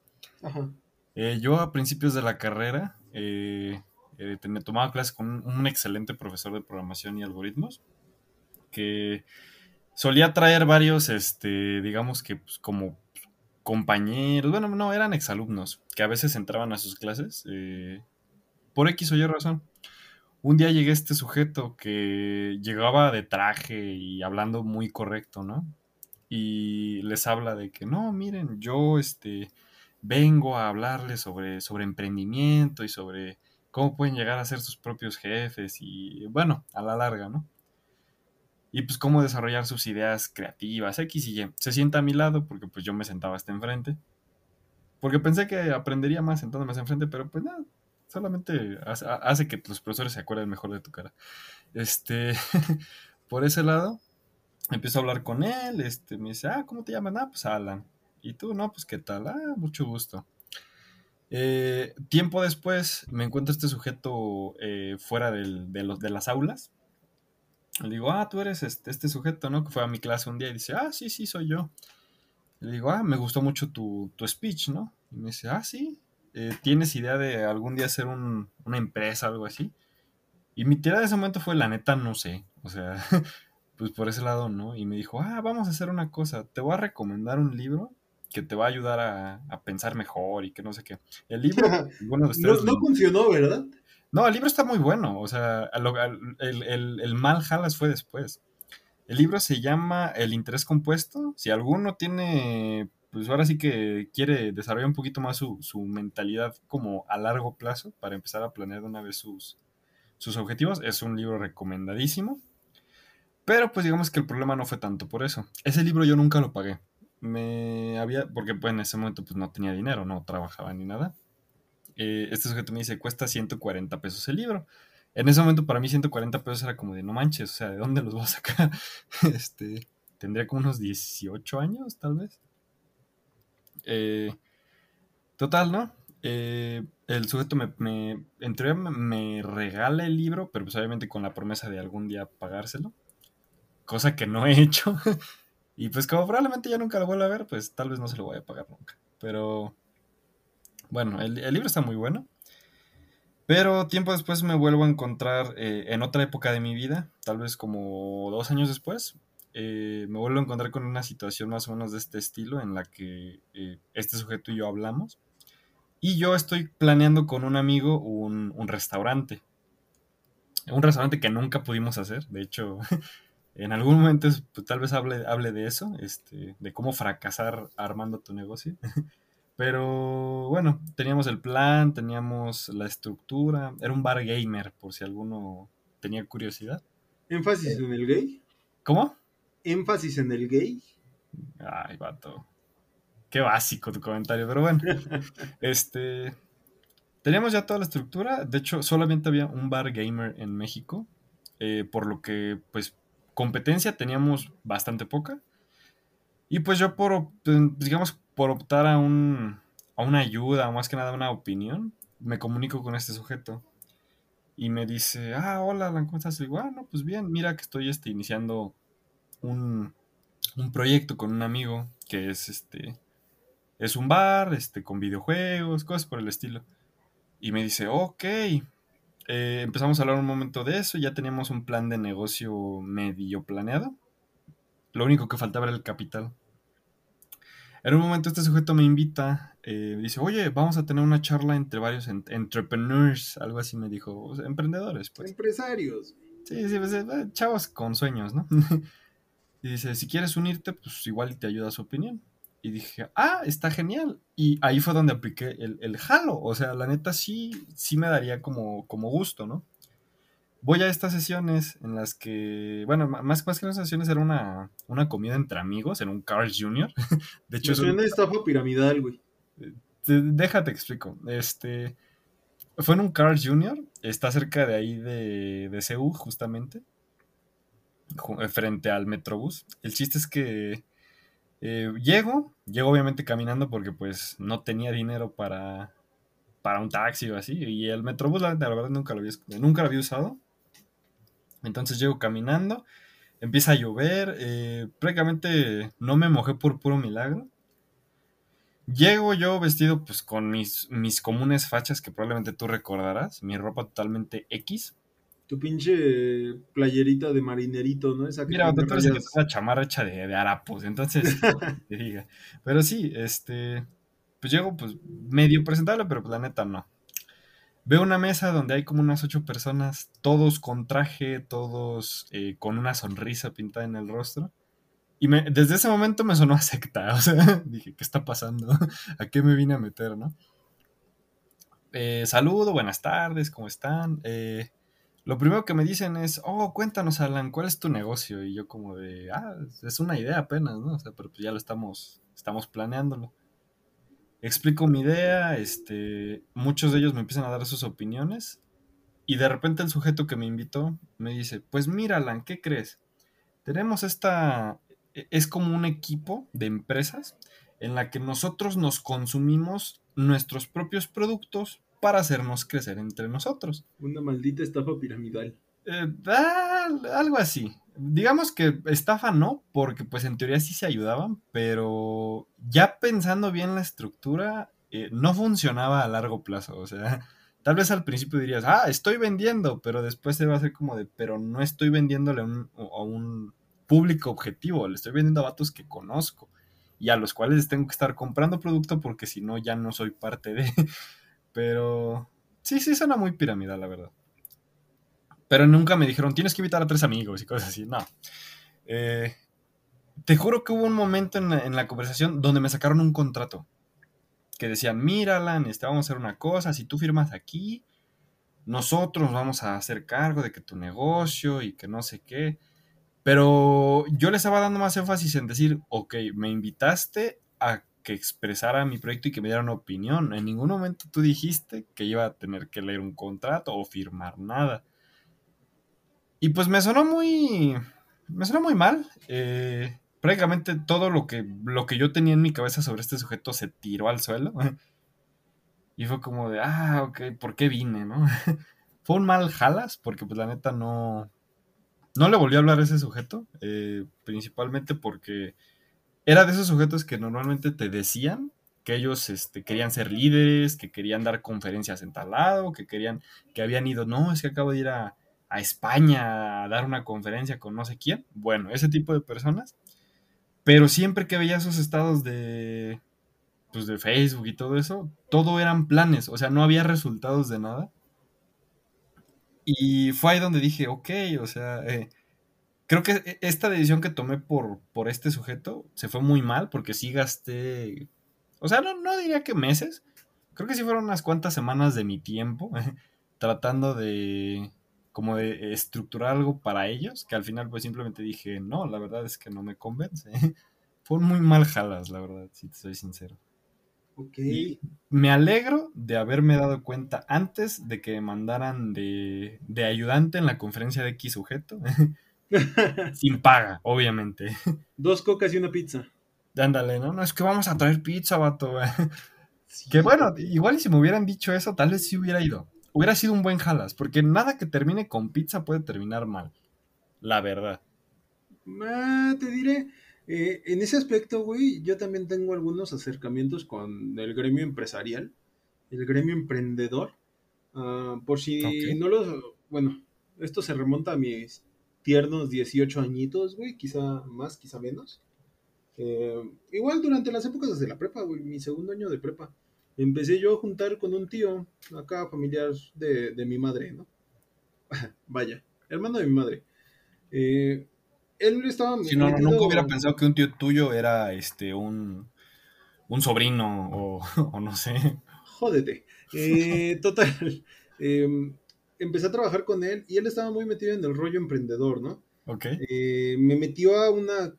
Eh, yo a principios de la carrera eh, eh tomaba clases con un, excelente profesor de programación y algoritmos que solía traer varios, este, digamos que pues, como compañeros, bueno, no, eran exalumnos que a veces entraban a sus clases eh, por X o Y razón un día llegué este sujeto que llegaba de traje y hablando muy correcto, ¿no? Y les habla de que no, miren, yo este vengo a hablarles sobre, sobre emprendimiento y sobre cómo pueden llegar a ser sus propios jefes y bueno, a la larga, ¿no? Y pues cómo desarrollar sus ideas creativas, X y Y. Se sienta a mi lado porque pues yo me sentaba hasta enfrente. Porque pensé que aprendería más sentándome hasta enfrente, pero pues nada, solamente hace, que los profesores se acuerden mejor de tu cara. Este, por ese lado, empiezo a hablar con él, este, me dice, ah, ¿cómo te llamas? Ah, pues Alan. Y tú, no, pues qué tal, ah, mucho gusto. Eh, tiempo después me encuentro este sujeto eh, fuera de, los, de las aulas. Le digo, ah, tú eres este, este, sujeto, ¿no? Que fue a mi clase un día y dice, ah, sí, sí, soy yo. Le digo, ah, me gustó mucho tu, tu speech, ¿no? Y me dice, ah, sí, eh, ¿tienes idea de algún día hacer una empresa o algo así? Y mi tirada de ese momento fue, la neta, no sé. O sea, pues por ese lado, ¿no? Y me dijo, ah, vamos a hacer una cosa. Te voy a recomendar un libro que te va a ayudar a, pensar mejor y que no sé qué. El libro, bueno, no, funcionó, ¿verdad? No, el libro está muy bueno. O sea, el, el, el mal jalas fue después. El libro se llama El interés compuesto. Si alguno tiene pues ahora sí que quiere desarrollar un poquito más su, mentalidad como a largo plazo para empezar a planear de una vez sus, sus objetivos. Es un libro recomendadísimo. Pero pues digamos que el problema no fue tanto por eso. Ese libro yo nunca lo pagué. Me había, porque pues en ese momento pues no tenía dinero, no trabajaba ni nada. Eh, este sujeto me dice, cuesta 140 pesos el libro. En ese momento para mí 140 pesos era como de no manches, o sea, ¿de dónde los voy a sacar? este, tendría como unos 18 años, tal vez. Eh, total, ¿no? Eh, el sujeto me, me, me regala el libro, pero pues obviamente con la promesa de algún día pagárselo. Cosa que no he hecho. y pues como probablemente ya nunca lo vuelva a ver, pues tal vez no se lo voy a pagar nunca. Pero bueno, el, libro está muy bueno. Pero tiempo después me vuelvo a encontrar eh, en otra época de mi vida, tal vez como dos años después, eh, me vuelvo a encontrar con una situación más o menos de este estilo en la que eh, este sujeto y yo hablamos. Y yo estoy planeando con un amigo un, restaurante. Un restaurante que nunca pudimos hacer. De hecho, en algún momento pues, tal vez hable, hable de eso, este, de cómo fracasar armando tu negocio. Pero bueno, teníamos el plan, teníamos la estructura. Era un bar gamer, por si alguno tenía curiosidad. ¿Énfasis en el gay? ¿Cómo? énfasis en el gay. Ay, vato. Qué básico tu comentario, pero bueno. este. Teníamos ya toda la estructura. De hecho, solamente había un bar gamer en México. Eh, por lo que, pues, competencia teníamos bastante poca. Y pues yo por, pues, digamos, por optar a, un, a una ayuda, o más que nada una opinión, me comunico con este sujeto. Y me dice, ah, hola, ¿cómo estás? Y digo, ah, no, pues bien, mira que estoy este, iniciando un, proyecto con un amigo que es este. Es un bar, este, con videojuegos, cosas por el estilo. Y me dice, ok. Eh, empezamos a hablar un momento de eso, ya teníamos un plan de negocio medio planeado. Lo único que faltaba era el capital. En un momento este sujeto me invita, eh, dice, oye, vamos a tener una charla entre varios entrepreneurs, algo así me dijo, emprendedores, pues. Empresarios. Sí, sí, pues, eh, chavos con sueños, ¿no? Y dice, si quieres unirte, pues igual te ayuda su opinión. Y dije, ah, está genial. Y ahí fue donde apliqué el, el halo. O sea, la neta sí, sí me daría como, como gusto, ¿no? Voy a estas sesiones en las que, bueno, más, más que unas sesiones era una, una comida entre amigos en un Carl's Jr. De hecho, es una estafa piramidal, güey. Déjate explico. Este, fue en un Carl's Jr. Está cerca de ahí de, de CEU, justamente. Frente al Metrobús. El chiste es que eh, llego, llego obviamente caminando porque pues no tenía dinero para, para un taxi o así. Y el Metrobús, la, verdad, nunca lo, había, nunca había usado. Entonces llego caminando, empieza a llover, eh, prácticamente no me mojé por puro milagro. Llego yo vestido pues con mis, mis comunes fachas que probablemente tú recordarás, mi ropa totalmente X tu pinche playerita de marinerito, ¿no? Esa que Mira, doctor, es una chamarra hecha de, de harapos, entonces, te diga. Pero sí, este, pues llego, pues, medio presentable, pero pues la neta no. Veo una mesa donde hay como unas ocho personas, todos con traje, todos eh, con una sonrisa pintada en el rostro. Y me, desde ese momento me sonó a secta, o sea, dije, ¿qué está pasando? ¿A qué me vine a meter, no? Eh, saludo, buenas tardes, ¿cómo están? Eh, lo primero que me dicen es, oh, cuéntanos, Alan, ¿cuál es tu negocio? Y yo como de, ah, es una idea apenas, ¿no? O sea, pero pues ya lo estamos, estamos planeándolo. Explico mi idea, este, muchos de ellos me empiezan a dar sus opiniones y de repente el sujeto que me invitó me dice, pues mira, Alan, ¿qué crees? Tenemos esta, e, es como un equipo de empresas en la que nosotros nos consumimos nuestros propios productos para hacernos crecer entre nosotros. Una maldita estafa piramidal. Eh, algo así. Digamos que estafa no, porque pues en teoría sí se ayudaban, pero ya pensando bien la estructura, eh, no funcionaba a largo plazo. O sea, tal vez al principio dirías, ah, estoy vendiendo, pero después se va a hacer como de, pero no estoy vendiéndole a un público objetivo, le estoy vendiendo a vatos que conozco y a los cuales tengo que estar comprando producto porque si no ya no soy parte de... Pero sí, sí, suena muy piramidal, la verdad. Pero nunca me dijeron, tienes que invitar a tres amigos y cosas así. No. Eh, te juro que hubo un momento en la, conversación donde me sacaron un contrato. Que decían, mira, Alan, este, vamos a hacer una cosa, si tú firmas aquí, nosotros vamos a hacer cargo de que tu negocio y que no sé qué. Pero yo le estaba dando más énfasis en decir, ok, me invitaste a que expresara mi proyecto y que me diera una opinión. En ningún momento tú dijiste que iba a tener que leer un contrato o firmar nada. Y pues me sonó muy. Me sonó muy mal. Eh, prácticamente todo lo que, lo que yo tenía en mi cabeza sobre este sujeto se tiró al suelo. Y fue como de, ah, ok, ¿por qué vine, no? fue un mal jalas, porque pues la neta no. No le volví a hablar a ese sujeto. Eh, principalmente porque era de esos sujetos que normalmente te decían que ellos este, querían ser líderes, que querían dar conferencias en tal lado, que querían, que habían ido, no, es que acabo de ir a, España a dar una conferencia con no sé quién. Bueno, ese tipo de personas. Pero siempre que veía esos estados de, pues de Facebook y todo eso, todo eran planes, o sea, no había resultados de nada. Y fue ahí donde dije, ok, o sea, eh, creo que e, esta decisión que tomé por, por este sujeto se fue muy mal porque sí gasté, o sea, no, no diría que meses, creo que sí fueron unas cuantas semanas de mi tiempo tratando de como de estructurar algo para ellos, que al final pues simplemente dije, no, la verdad es que no me convence. Fue muy mal jalas, la verdad, si te soy sincero. Ok. me alegro de haberme dado cuenta antes de que me mandaran de, de ayudante en la conferencia de X sujeto. Sin paga, obviamente. Dos cocas y una pizza. Ándale, ¿no? No es que vamos a traer pizza, vato. Que bueno, igual si me hubieran dicho eso, tal vez sí hubiera ido. Hubiera sido un buen jalas, porque nada que termine con pizza puede terminar mal. La verdad. Ah, te diré, eh, en ese aspecto, güey, yo también tengo algunos acercamientos con el gremio empresarial, el gremio emprendedor. Ah, por si no los. Bueno, esto se remonta a mis tiernos 18 añitos, güey, quizá más, quizá menos. Eh, igual durante las épocas de la prepa, güey, mi segundo año de prepa, empecé yo a juntar con un tío, acá familiar de, mi madre, ¿no? Vaya, hermano de mi madre. Eh, él estaba... Si no, nunca hubiera pensado que un tío tuyo era, este, un, un sobrino o, o no sé. Jódete. Eh, total. Eh, empecé a trabajar con él y él estaba muy metido en el rollo emprendedor, ¿no? Ok. Eh, me metió a una.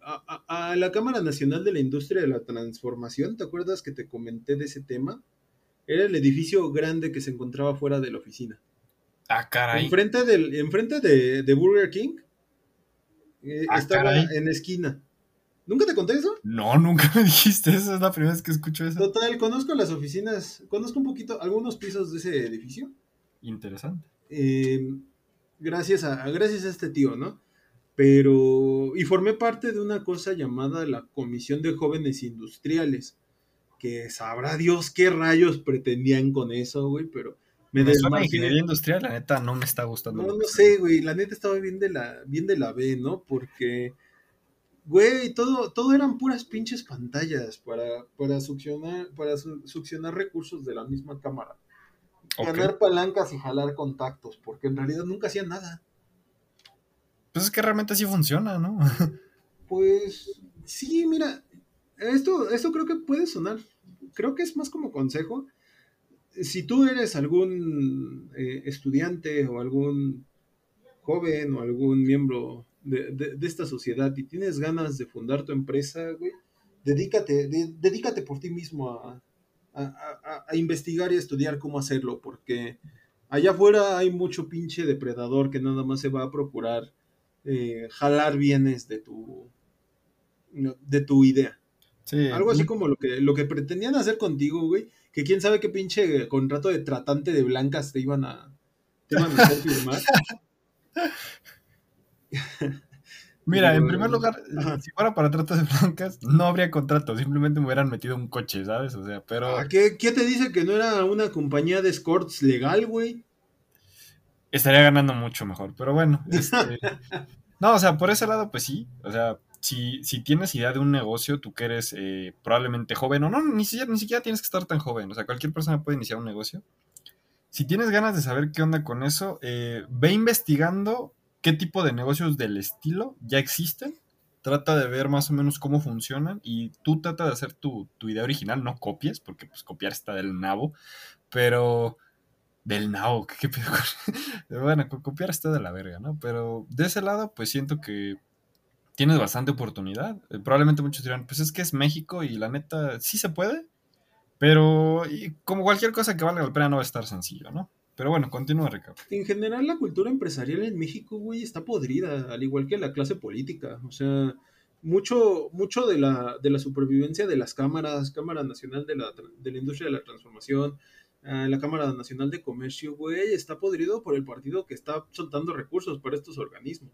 A, la Cámara Nacional de la Industria de la Transformación, ¿te acuerdas que te comenté de ese tema? Era el edificio grande que se encontraba fuera de la oficina. Ah, caray. Enfrente, del, enfrente de, de Burger King. Eh, ah, estaba en esquina. ¿Nunca te conté eso? No, nunca me dijiste eso, es la primera vez que escucho eso. Total, conozco las oficinas, conozco un poquito, algunos pisos de ese edificio. Interesante. Eh, gracias, a, gracias a este tío, ¿no? Pero, y formé parte de una cosa llamada la Comisión de Jóvenes Industriales, que sabrá Dios qué rayos pretendían con eso, güey, pero me, me suena ingeniería industrial, la neta no me está gustando. No, no sé, güey, la neta estaba bien de la, bien de la B, ¿no? Porque, güey, todo, todo eran puras pinches pantallas para, para succionar, para succionar recursos de la misma cámara ganar palancas y jalar contactos, porque en realidad nunca hacían nada. Pues es que realmente así funciona, ¿no? pues sí, mira, esto, esto creo que puede sonar, creo que es más como consejo. Si tú eres algún eh, estudiante o algún joven o algún miembro de, esta sociedad y tienes ganas de fundar tu empresa, güey, dedícate, dedícate por ti mismo a, a, investigar y estudiar cómo hacerlo, porque allá afuera hay mucho pinche depredador que nada más se va a procurar eh, jalar bienes de tu, de tu idea. Algo así como lo que, lo que pretendían hacer contigo, güey, que quién sabe qué pinche contrato de tratante de blancas te iban a, te iban a hacer firmar. Mira, en primer lugar, si fuera para trato de blancas, no habría contrato, simplemente me hubieran metido un coche, ¿sabes? O sea, pero... Ah, ¿Qué, te dice que no era una compañía de escorts legal, güey? Estaría ganando mucho mejor, pero bueno. Este... no, o sea, por ese lado, pues sí. O sea, si, si tienes idea de un negocio, tú que eres eh, probablemente joven, o no, ni siquiera, ni siquiera tienes que estar tan joven. O sea, cualquier persona puede iniciar un negocio. Si tienes ganas de saber qué onda con eso, eh, ve investigando qué tipo de negocios del estilo ya existen, trata de ver más o menos cómo funcionan y tú trata de hacer tu, idea original, no copies, porque pues copiar está del nabo, pero del Now, ¿qué, pedo Bueno, copiar está de la verga, ¿no? Pero de ese lado, pues siento que tienes bastante oportunidad. Eh, probablemente muchos dirán, pues es que es México y la neta sí se puede, pero como cualquier cosa que valga la pena no va a estar sencillo, ¿no? Pero bueno, continúa, Ricardo. En general, la cultura empresarial en México, güey, está podrida, al igual que la clase política. O sea, mucho, mucho de, la, de la supervivencia de las cámaras, Cámara Nacional de la, de la Industria de la Transformación, uh, la Cámara Nacional de Comercio, güey, está podrido por el partido que está soltando recursos para estos organismos.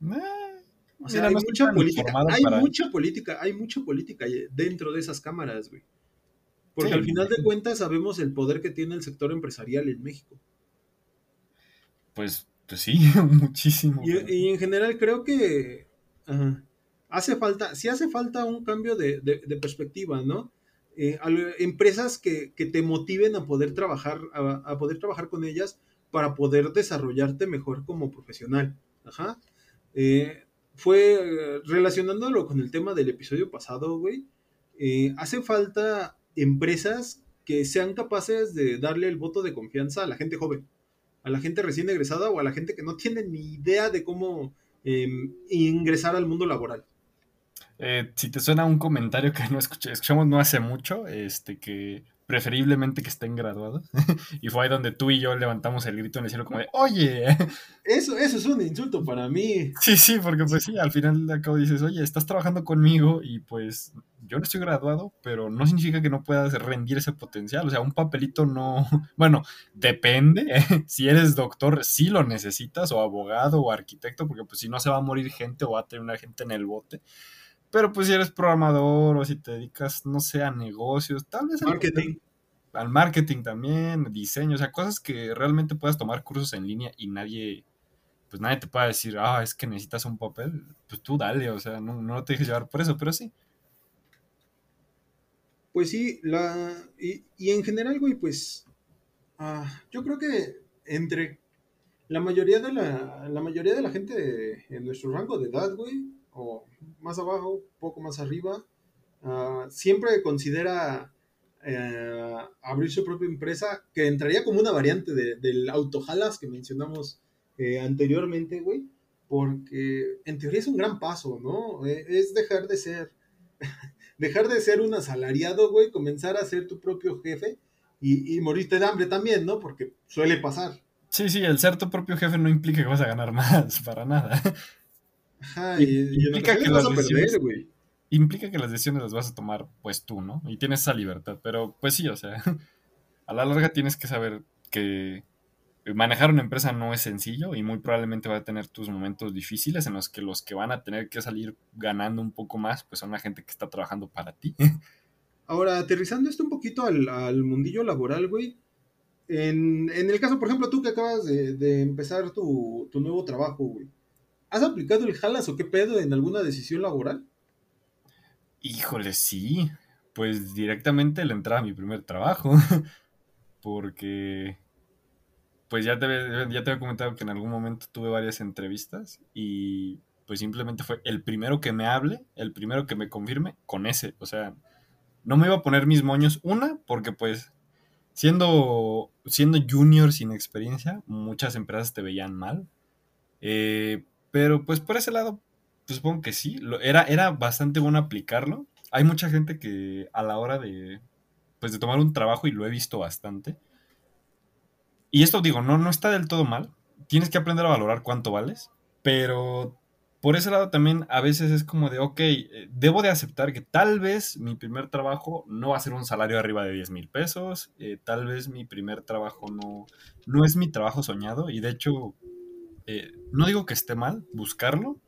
Eh, o sea, hay, mucha política, hay mucha política, hay mucha política dentro de esas cámaras, güey. Porque al final de cuentas sabemos el poder que tiene el sector empresarial en México. Pues, pues sí, muchísimo. Y, en general creo que hace falta, sí hace falta un cambio de, perspectiva, ¿no? Eh, empresas que, te motiven a poder trabajar, a, poder trabajar con ellas para poder desarrollarte mejor como profesional. Ajá. Eh, fue relacionándolo con el tema del episodio pasado, güey. Eh, hace falta empresas que sean capaces de darle el voto de confianza a la gente joven, a la gente recién egresada o a la gente que no tiene ni idea de cómo em, ingresar al mundo laboral. Eh, si te suena un comentario que no escuché, escuchamos no hace mucho, este que preferiblemente que estén graduados. y fue ahí donde tú y yo levantamos el grito en el cielo como de, oye. Eso, eso es un insulto para mí. Sí, sí, porque pues sí, al final de acabo dices, oye, estás trabajando conmigo y pues yo no estoy graduado, pero no significa que no puedas rendir ese potencial. O sea, un papelito no, bueno, depende. si eres doctor, sí lo necesitas, o abogado, o arquitecto, porque pues si no se va a morir gente o va a tener una gente en el bote. Pero pues si eres programador o si te dedicas, no sé, a negocios, tal vez... Marketing. Al, marketing también, diseño, o sea, cosas que realmente puedas tomar cursos en línea y nadie, pues nadie te pueda decir, ah, es que necesitas un papel, pues tú dale, o sea, no, no te dejes llevar por eso, pero sí. Pues sí, la, y, en general, güey, pues ah, yo creo que entre la mayoría de la, la mayoría de la gente en nuestro rango de edad, güey, o más abajo, poco más arriba, ah, siempre considera eh, abrir su propia empresa, que entraría como una variante del autojalas que mencionamos eh, anteriormente, güey, porque en teoría es un gran paso, ¿no? Eh, es dejar de ser, dejar de ser un asalariado, güey, comenzar a ser tu propio jefe y, y morirte de hambre también, ¿no? Porque suele pasar. Sí, sí, el ser tu propio jefe no implica que vas a ganar más, para nada implica que las decisiones, Implica que las decisiones las vas a tomar pues tú, ¿no? Y tienes esa libertad. Pero pues sí, o sea, a la larga tienes que saber que manejar una empresa no es sencillo y muy probablemente va a tener tus momentos difíciles en los que los que van a tener que salir ganando un poco más pues son la gente que está trabajando para ti. Ahora, aterrizando esto un poquito al, mundillo laboral, güey. En, el caso, por ejemplo, tú que acabas de, empezar tu, tu, nuevo trabajo, güey. ¿Has aplicado el jalas o qué pedo en alguna decisión laboral? Híjole, sí. Pues directamente le entraba a mi primer trabajo. Porque, pues ya te, ya te había comentado que en algún momento tuve varias entrevistas y pues simplemente fue el primero que me hable, el primero que me confirme con ese. O sea, no me iba a poner mis moños. Una, porque pues siendo, siendo junior sin experiencia, muchas empresas te veían mal. Eh, pero pues por ese lado, pues supongo que sí. era, era bastante bueno aplicarlo. Hay mucha gente que a la hora de, pues, de tomar un trabajo, y lo he visto bastante. Y esto digo, no, no está del todo mal. Tienes que aprender a valorar cuánto vales. Pero por ese lado también a veces es como de, ok, eh, debo de aceptar que tal vez mi primer trabajo no va a ser un salario arriba de 10 mil pesos, eh, tal vez mi primer trabajo no, no es mi trabajo soñado y de hecho eh, no digo que esté mal buscarlo,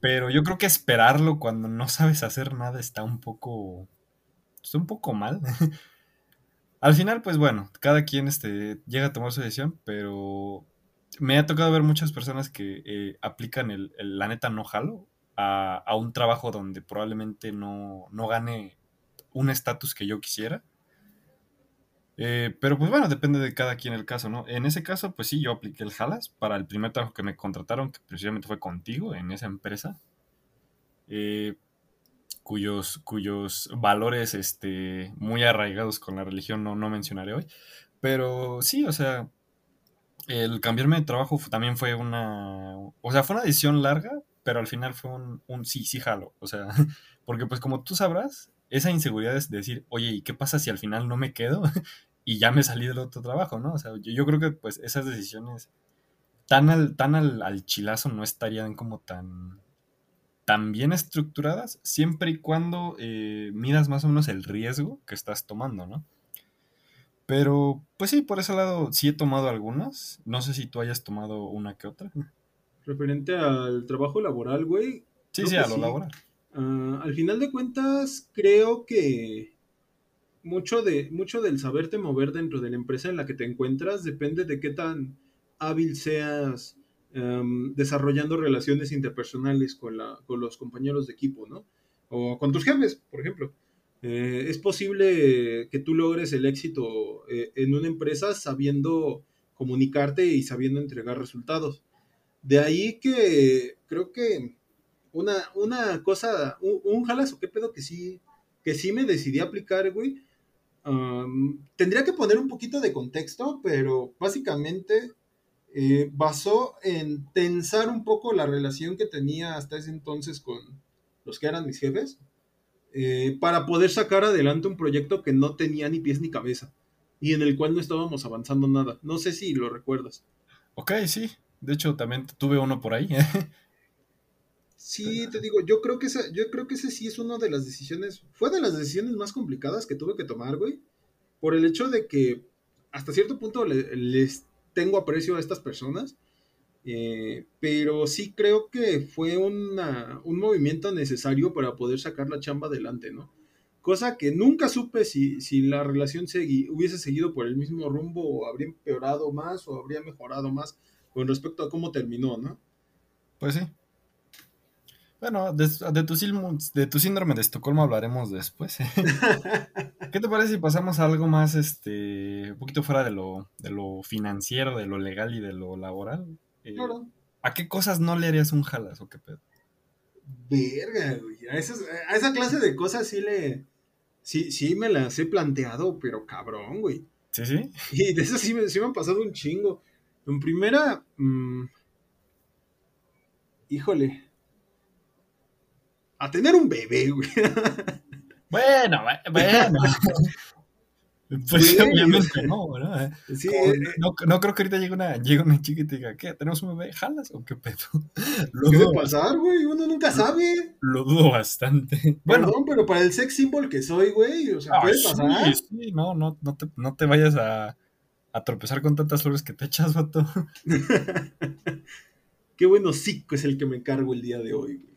pero yo creo que esperarlo cuando no sabes hacer nada está un poco, está un poco mal. Al final, pues bueno, cada quien este, llega a tomar su decisión, pero me ha tocado ver muchas personas que eh, aplican el, la neta no jalo a, a, un trabajo donde probablemente no, no gane un estatus que yo quisiera eh, pero pues bueno, depende de cada quien el caso, ¿no? En ese caso, pues sí, yo apliqué el Jalas para el primer trabajo que me contrataron, que precisamente fue contigo en esa empresa, eh, cuyos, cuyos valores este, muy arraigados con la religión no, no mencionaré hoy. Pero sí, o sea, el cambiarme de trabajo también fue una, o sea, fue una decisión larga, pero al final fue un, un sí, sí jalo, o sea, porque pues como tú sabrás, esa inseguridad es decir, oye, ¿y qué pasa si al final no me quedo y ya me salí del otro trabajo, ¿no? O sea, yo, yo creo que pues esas decisiones tan al, tan al, al chilazo no estarían como tan, tan bien estructuradas, siempre y cuando eh, miras más o menos el riesgo que estás tomando, ¿no? Pero, pues sí, por ese lado sí he tomado algunas. No sé si tú hayas tomado una que otra. Referente al trabajo laboral, güey. Sí, sí, a lo laboral. Uh, al final de cuentas, creo que mucho, de, mucho del saberte mover dentro de la empresa en la que te encuentras depende de qué tan hábil seas um, desarrollando relaciones interpersonales con, la, con los compañeros de equipo, ¿no? O con tus jefes, por ejemplo. Eh, es posible que tú logres el éxito eh, en una empresa sabiendo comunicarte y sabiendo entregar resultados. De ahí que creo que una, una cosa, un, un jalazo, qué pedo que sí, que sí me decidí aplicar, güey. Um, tendría que poner un poquito de contexto, pero básicamente eh, basó en tensar un poco la relación que tenía hasta ese entonces con los que eran mis jefes, eh, para poder sacar adelante un proyecto que no tenía ni pies ni cabeza y en el cual no estábamos avanzando nada. No sé si lo recuerdas. Ok, sí. De hecho, también tuve uno por ahí. sí, te digo, yo creo que esa, yo creo que ese sí es una de las decisiones, fue de las decisiones más complicadas que tuve que tomar, güey, por el hecho de que hasta cierto punto le, les tengo aprecio a estas personas, eh, pero sí creo que fue una, un movimiento necesario para poder sacar la chamba adelante, ¿no? Cosa que nunca supe si, si la relación segui, hubiese seguido por el mismo rumbo o habría empeorado más o habría mejorado más con respecto a cómo terminó, ¿no? Pues sí. Bueno, de, de, tu, de tu síndrome de Estocolmo hablaremos después. ¿Qué te parece si pasamos a algo más, este, un poquito fuera de lo, de lo financiero, de lo legal y de lo laboral? Eh, Claro. ¿A qué cosas no le harías un jalas o qué pedo? Verga, güey. A, esas- a esa clase de cosas sí le. Sí, sí me las he planteado, pero cabrón, güey. ¿Sí, sí? Y de esas sí me, sí me han pasado un chingo. En primera. mm, híjole. A tener un bebé, güey. Bueno, bu- bueno. Pues obviamente no, ¿verdad? Sí, eh, no, no creo que ahorita llegue una, llegue una chica y te diga, ¿qué? ¿Tenemos un bebé? ¿Jalas o qué pedo? Lo puede dudo, pasar, güey. Uno nunca sabe. lo dudo bastante. Bueno, Perdón, pero para el sex symbol que soy, güey. O sea, ay, puede sí, pasar. sí, no, no, no te, no te vayas a, a tropezar con tantas flores que te echas, vato. Qué bueno psico es el que me cargo el día de hoy, güey.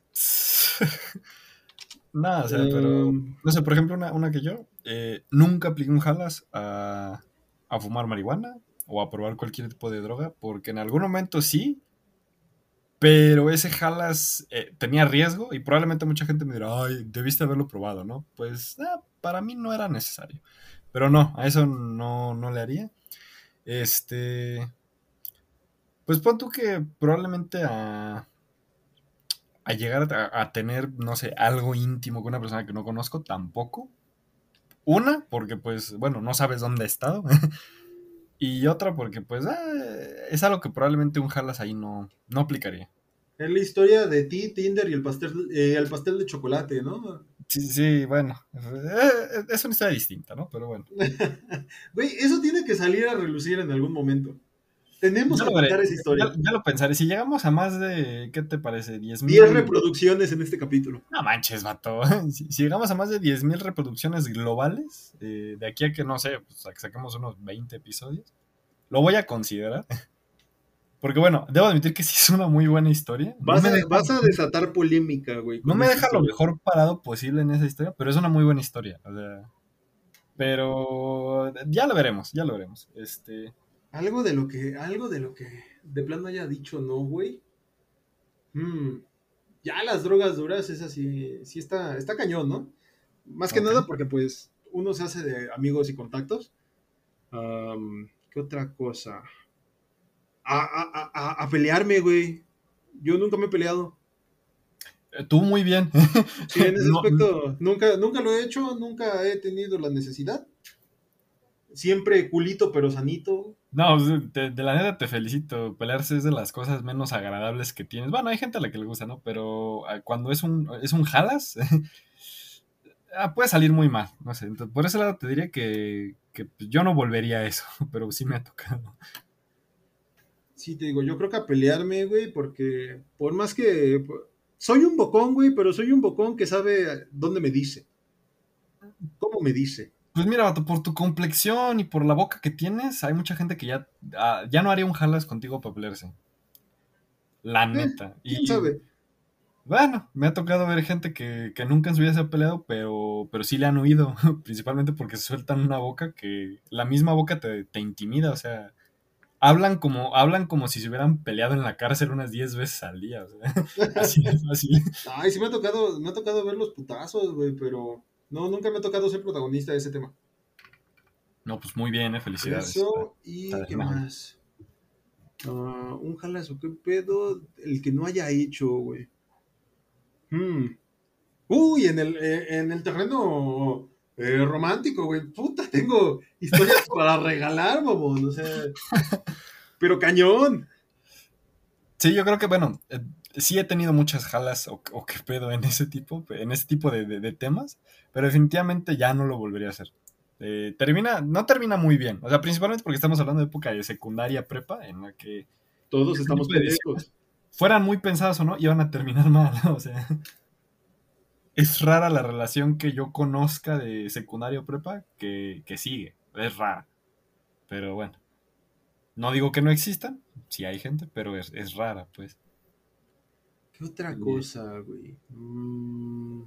Nada, o sea, pero. Um, No sé, por ejemplo, una, una que yo eh, nunca apliqué un jalas a, a fumar marihuana o a probar cualquier tipo de droga, porque en algún momento sí, pero ese jalas eh, tenía riesgo y probablemente mucha gente me dirá, ay, debiste haberlo probado, ¿no? Pues ah, para mí no era necesario. Pero no, a eso no, no le haría. Este. Pues pon tú que probablemente a, a llegar a, a tener, no sé, algo íntimo con una persona que no conozco, tampoco. Una, porque pues, bueno, no sabes dónde ha estado. y otra, porque pues ah, es algo que probablemente un jalas ahí no, no aplicaría. Es la historia de ti, Tinder y el pastel, eh, el pastel de chocolate, ¿no? Sí, sí, bueno. eh, Es una historia distinta, ¿no? Pero bueno. Güey, eso tiene que salir a relucir en algún momento. Tenemos Ya que contar esa historia. Ya, ya lo pensaré. Si llegamos a más de, ¿qué te parece? 10 mil. 10 reproducciones en este capítulo. No manches, vato. Si, si llegamos a más de 10.000 reproducciones globales, eh, de aquí a que, no sé, pues a que saquemos unos 20 episodios, lo voy a considerar. Porque bueno, debo admitir que sí es una muy buena historia. Vas, a, deja, vas a desatar polémica, güey. no me deja lo mejor parado posible en esa historia, pero es una muy buena historia. O sea, pero ya lo veremos, ya lo veremos. Este, Algo de lo que, algo de lo que de plano haya dicho no, güey. Hmm, Ya las drogas duras, es así, sí está, está cañón, ¿no? Más que nada porque pues uno se hace de amigos y contactos. ¿Qué otra cosa? A, a- a- pelearme, güey. Yo nunca me he peleado. eh, tú muy bien. Sí, en ese No- aspecto, nunca, nunca lo he hecho, nunca he tenido la necesidad. siempre culito pero sanito. No, de, de la neta te felicito. Pelearse es de las cosas menos agradables que tienes. Bueno, hay gente a la que le gusta, ¿no? Pero ah, cuando es un, es un jalas, ah, puede salir muy mal. No sé. Entonces, por ese lado te diría que, que pues, yo no volvería a eso, pero sí me ha tocado. Sí, te digo, yo creo que a pelearme, güey, porque por más que... Soy un bocón, güey, pero soy un bocón que sabe dónde me dice. ¿Cómo me dice? Pues mira, vato, por tu complexión y por la boca que tienes, hay mucha gente que ya, ah, ya no haría un jalas contigo para pelearse. La neta. ¿Quién y sabe? bueno, me ha tocado ver gente que, que nunca en su vida se ha peleado, pero, pero sí le han huido, principalmente porque se sueltan una boca que la misma boca te, te intimida, o sea, hablan como, hablan como si se hubieran peleado en la cárcel unas 10 veces al día, o sea, así es fácil. Ay, sí me ha tocado, me ha tocado ver los putazos, güey, pero no, nunca me ha tocado ser protagonista de ese tema. No, pues muy bien, eh, felicidades. Eso, y está ¿qué más? Ah, un jalazo, ¿qué pedo? El que no haya hecho, güey. Hmm. Uy, en el, eh, en el terreno eh, romántico, güey. Puta, tengo historias para regalar, mamón. O sea, pero cañón. Sí, yo creo que, bueno, eh, sí he tenido muchas jalas o, o qué pedo en ese tipo, en ese tipo de, de- de temas, pero definitivamente ya no lo volvería a hacer. Eh, termina, no termina muy bien, o sea, principalmente porque estamos hablando de época de secundaria prepa, en la que Todos estamos tipo de pendejos. fueran muy pensadas o no, iban a terminar mal, o sea, es rara la relación que yo conozca de secundaria o prepa que, que sigue, es rara, pero bueno, no digo que no existan, sí hay gente, pero es, es rara, pues. ¿Qué otra cosa, güey? Mm.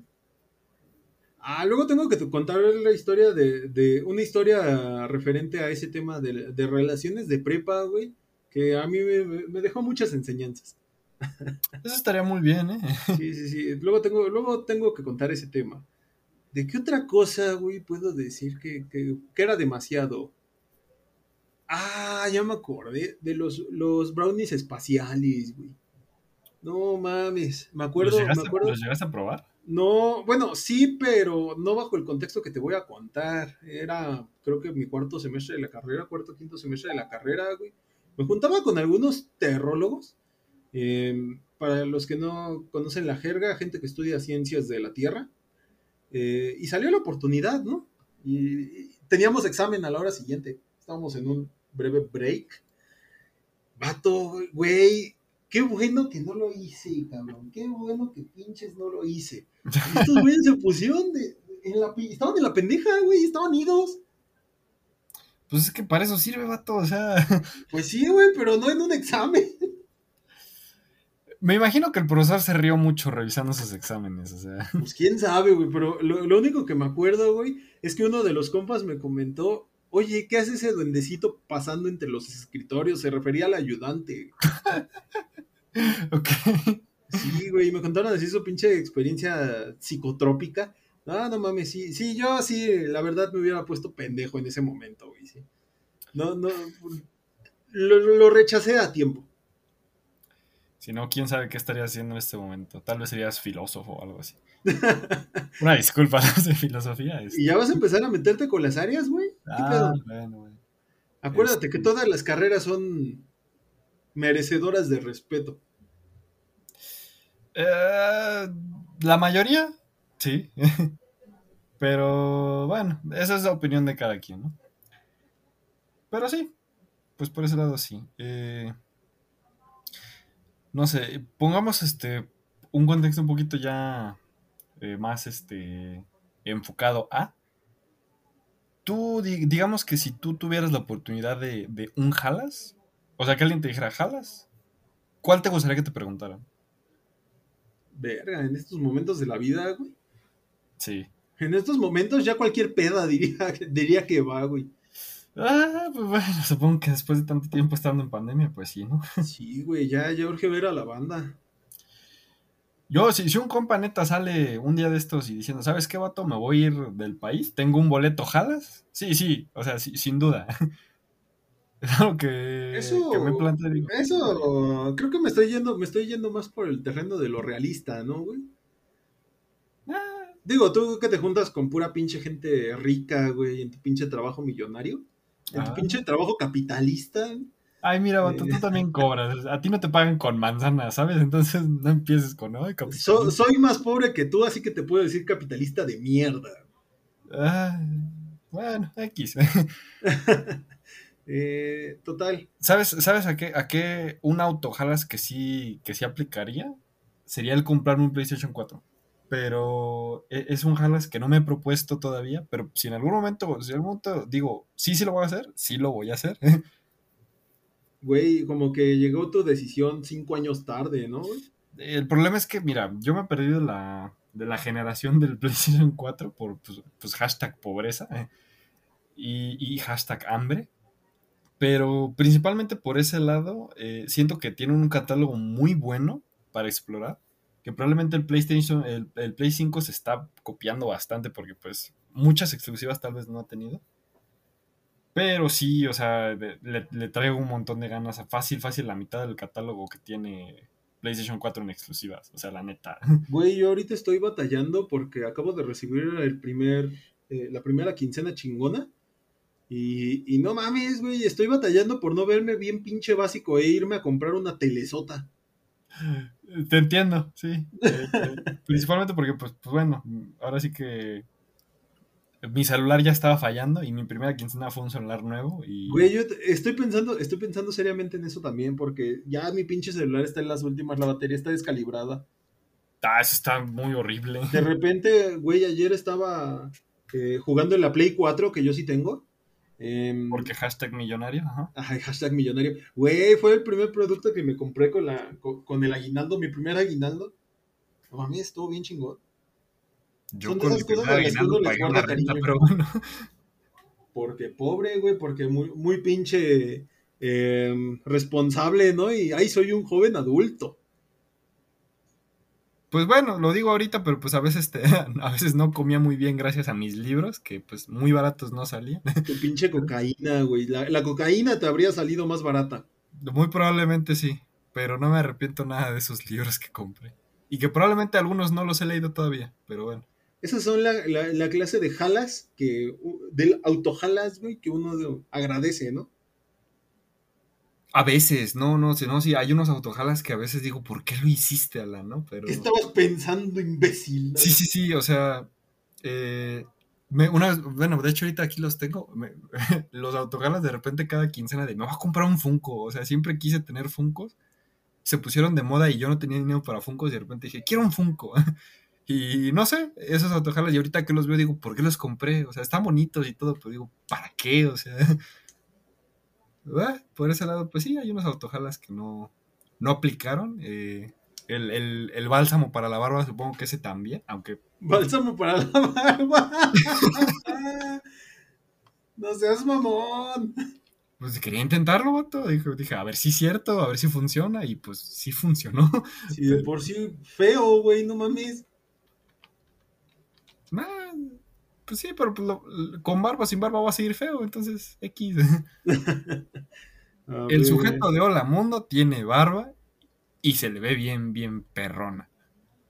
Ah, luego tengo que contar la historia de, de una historia referente a ese tema de, de relaciones de prepa, güey, que a mí me, me dejó muchas enseñanzas. Eso estaría muy bien, ¿eh? Sí, sí, sí. Luego tengo, luego tengo que contar ese tema. ¿De qué otra cosa, güey, puedo decir que, que- que era demasiado? Ah, ya me acordé de los, los brownies espaciales, güey. No mames, me ¿Los acuerdo, me llegaste, acuerdo. los llegaste a probar? No, bueno, sí, pero no bajo el contexto que te voy a contar. Era, creo que mi cuarto semestre de la carrera, cuarto, quinto semestre de la carrera, güey. Me juntaba con algunos terrólogos. eh, para los que no conocen la jerga, gente que estudia ciencias de la Tierra. eh, y salió la oportunidad, ¿no? Y, y teníamos examen a la hora siguiente. Estábamos en un breve break. Vato, güey, qué bueno que no lo hice, cabrón. Qué bueno que pinches no lo hice. Y estos güeyes se pusieron de. En la, estaban en la pendeja, güey, estaban idos. Pues es que para eso sirve, vato, o sea... Pues sí, güey, pero no en un examen. Me imagino que el profesor se rió mucho revisando esos exámenes, o sea... Pues quién sabe, güey, pero lo, lo único que me acuerdo, güey, es que uno de los compas me comentó, oye, ¿qué hace ese duendecito pasando entre los escritorios? Se refería al ayudante. Ok. Sí, güey, me contaron así su pinche experiencia psicotrópica. Ah, no mames, sí, sí, yo sí, la verdad me hubiera puesto pendejo en ese momento, güey, sí. No, no, lo, lo rechacé a tiempo. Si no, quién sabe qué estaría haciendo en este momento. Tal vez serías filósofo o algo así. Una disculpa, no sé, filosofía. Es... ¿Y ya vas a empezar a meterte con las áreas, güey? ¿Qué Ah, pedo? bueno, bueno. Acuérdate este- que todas las carreras son merecedoras de respeto. Eh, la mayoría, sí. Pero bueno, esa es la opinión de cada quien, ¿no? Pero sí, pues por ese lado sí. Eh, no sé, pongamos este un contexto un poquito ya eh, más este enfocado a. Tú, di- digamos que si tú tuvieras la oportunidad de, de un jalas, o sea, que alguien te dijera jalas, ¿cuál te gustaría que te preguntaran? Verga, en estos momentos de la vida, güey. Sí. En estos momentos ya cualquier peda diría, diría que va, güey. Ah, pues bueno, supongo que después de tanto tiempo estando en pandemia, pues sí, ¿no? Sí, güey, ya, ya urge ver a la banda. Yo, si, si un compa neta sale un día de estos y diciendo, ¿sabes qué, vato? Me voy a ir del país, tengo un boleto, ¿jalas? Sí, sí, o sea, sí, sin duda. Es algo que, Eso, que me planteé, digo. eso, creo que me estoy yendo, me estoy yendo más por el terreno de lo realista, ¿no, güey? Ah, Digo, tú que te juntas con pura pinche gente rica, güey, en tu pinche trabajo millonario. En tu Ah. pinche trabajo capitalista. Ay, mira, vato, Eh. tú también cobras. A ti no te pagan con manzanas, ¿sabes? Entonces no empieces con, ay, So- soy más pobre que tú, así que te puedo decir capitalista de mierda. Ah, bueno, X. Eh, total. ¿Sabes, ¿Sabes a qué, a qué un auto jalas que sí, que sí aplicaría? Sería el comprarme un PlayStation 4. Pero e- es un jalas que no me he propuesto todavía. Pero si en algún momento, si en algún momento digo, sí, sí lo voy a hacer, sí lo voy a hacer. Güey, como que llegó tu decisión cinco años tarde, ¿no? El problema es que, mira, yo me he perdido la, de la generación del PlayStation 4 por pues, pues, hashtag pobreza eh, y, y hashtag hambre. Pero principalmente por ese lado, eh, siento que tiene un catálogo muy bueno para explorar. Que probablemente el PlayStation, el, el Play 5 se está copiando bastante porque pues muchas exclusivas tal vez no ha tenido. Pero sí, o sea, le, le traigo un montón de ganas. Fácil, fácil, la mitad del catálogo que tiene PlayStation 4 en exclusivas. O sea, la neta. Güey, yo ahorita estoy batallando porque acabo de recibir el primer, eh, la primera quincena chingona. Y, y no mames, güey, estoy batallando por no verme bien pinche básico e irme a comprar una telesota. Te entiendo, sí. Eh, eh, principalmente porque, pues, pues bueno, ahora sí que mi celular ya estaba fallando y mi primera quincena fue un celular nuevo y Güey, yo estoy pensando, estoy pensando seriamente en eso también, porque ya mi pinche celular está en las últimas, la batería está descalibrada. ah, eso está muy horrible. De repente, güey, ayer estaba eh, jugando en la Play 4, que yo sí tengo. Em, Porque hashtag millonario, ajá. Ajá, hashtag millonario. Güey, fue el primer producto que me compré con, la, con, con el aguinaldo, mi primer aguinaldo. No mames, estuvo bien chingón. Yo Son con esas cosas las que uno les guarda renta, pero bueno. Porque pobre, güey, porque muy, muy pinche em, responsable, ¿no? Y ahí soy un joven adulto. Pues bueno, lo digo ahorita, pero pues a veces te, a veces no comía muy bien gracias a mis libros, que pues muy baratos no salían. Tu pinche cocaína, güey. La, la cocaína te habría salido más barata. Muy probablemente sí, pero no me arrepiento nada de esos libros que compré. Y que probablemente algunos no los he leído todavía, pero bueno. Esas son la, la- la clase de jalas, que, del autojalas, güey, que uno de- agradece, ¿no? A veces, no, no, sí, no, sí, hay unos autojalas que a veces digo, ¿por qué lo hiciste, Alan? ¿No? Pero... ¿Qué estabas pensando, imbécil? Sí, sí, sí, o sea, eh, me- una vez, bueno, de hecho ahorita aquí los tengo, me- los autogalas de repente cada quincena de, me voy a comprar un Funko, o sea, siempre quise tener Funkos, se pusieron de moda y yo no tenía dinero para Funkos y de repente dije, quiero un Funko. Y no sé, esos autojalas y ahorita que los veo digo, ¿por qué los compré? O sea, están bonitos y todo, pero digo, ¿para qué? O sea, por ese lado, pues sí, hay unos autojalas que no, no aplicaron. eh, el, el- el bálsamo para la barba supongo que ese también, aunque Bálsamo para la barba. no seas mamón. Pues quería intentarlo, vato. Dije, dije, a ver si es cierto, a ver si funciona. Y pues sí funcionó. Si de por sí feo, güey, no mames. Ah, pues sí, pero pues, lo- con barba, sin barba va a seguir feo. Entonces, X. El ver. sujeto de Hola Mundo tiene barba y se le ve bien, bien perrona.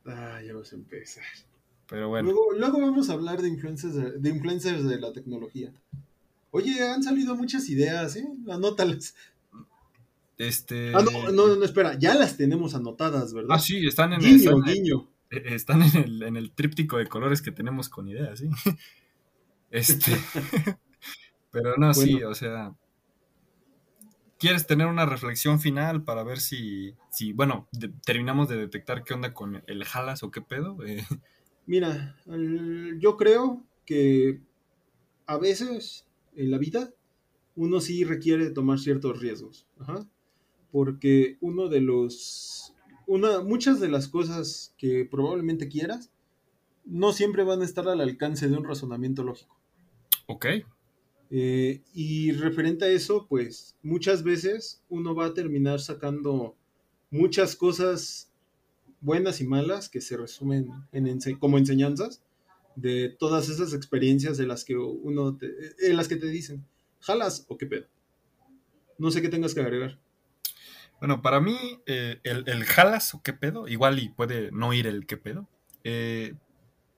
Ah, ya vas a empezar. Pero bueno, Luego, luego vamos a hablar de influencers de, de influencers de la tecnología. Oye, han salido muchas ideas, ¿eh? Anótalas. este. Ah, no, no, no, espera, ya las tenemos anotadas, ¿verdad? Ah, sí, están en, Guiño, están, guiño. Eh, están en el, en el tríptico de colores que tenemos con ideas, ¿sí? Este. Pero no, sí, o sea. ¿Quieres tener una reflexión final para ver si, si bueno, de- terminamos de detectar qué onda con el jalas o qué pedo? Eh, Mira, el- yo creo que a veces en la vida uno sí requiere tomar ciertos riesgos. Ajá. Porque uno de los. Una, muchas de las cosas que probablemente quieras no siempre van a estar al alcance de un razonamiento lógico. ok, Eh, y referente a eso, pues muchas veces uno va a terminar sacando muchas cosas buenas y malas que se resumen en ense- como enseñanzas de todas esas experiencias de las que uno te, en las que te dicen, jalas o qué pedo. No sé qué tengas que agregar. Bueno, para mí, eh, el, el jalas o qué pedo, igual y puede no ir el qué pedo. eh,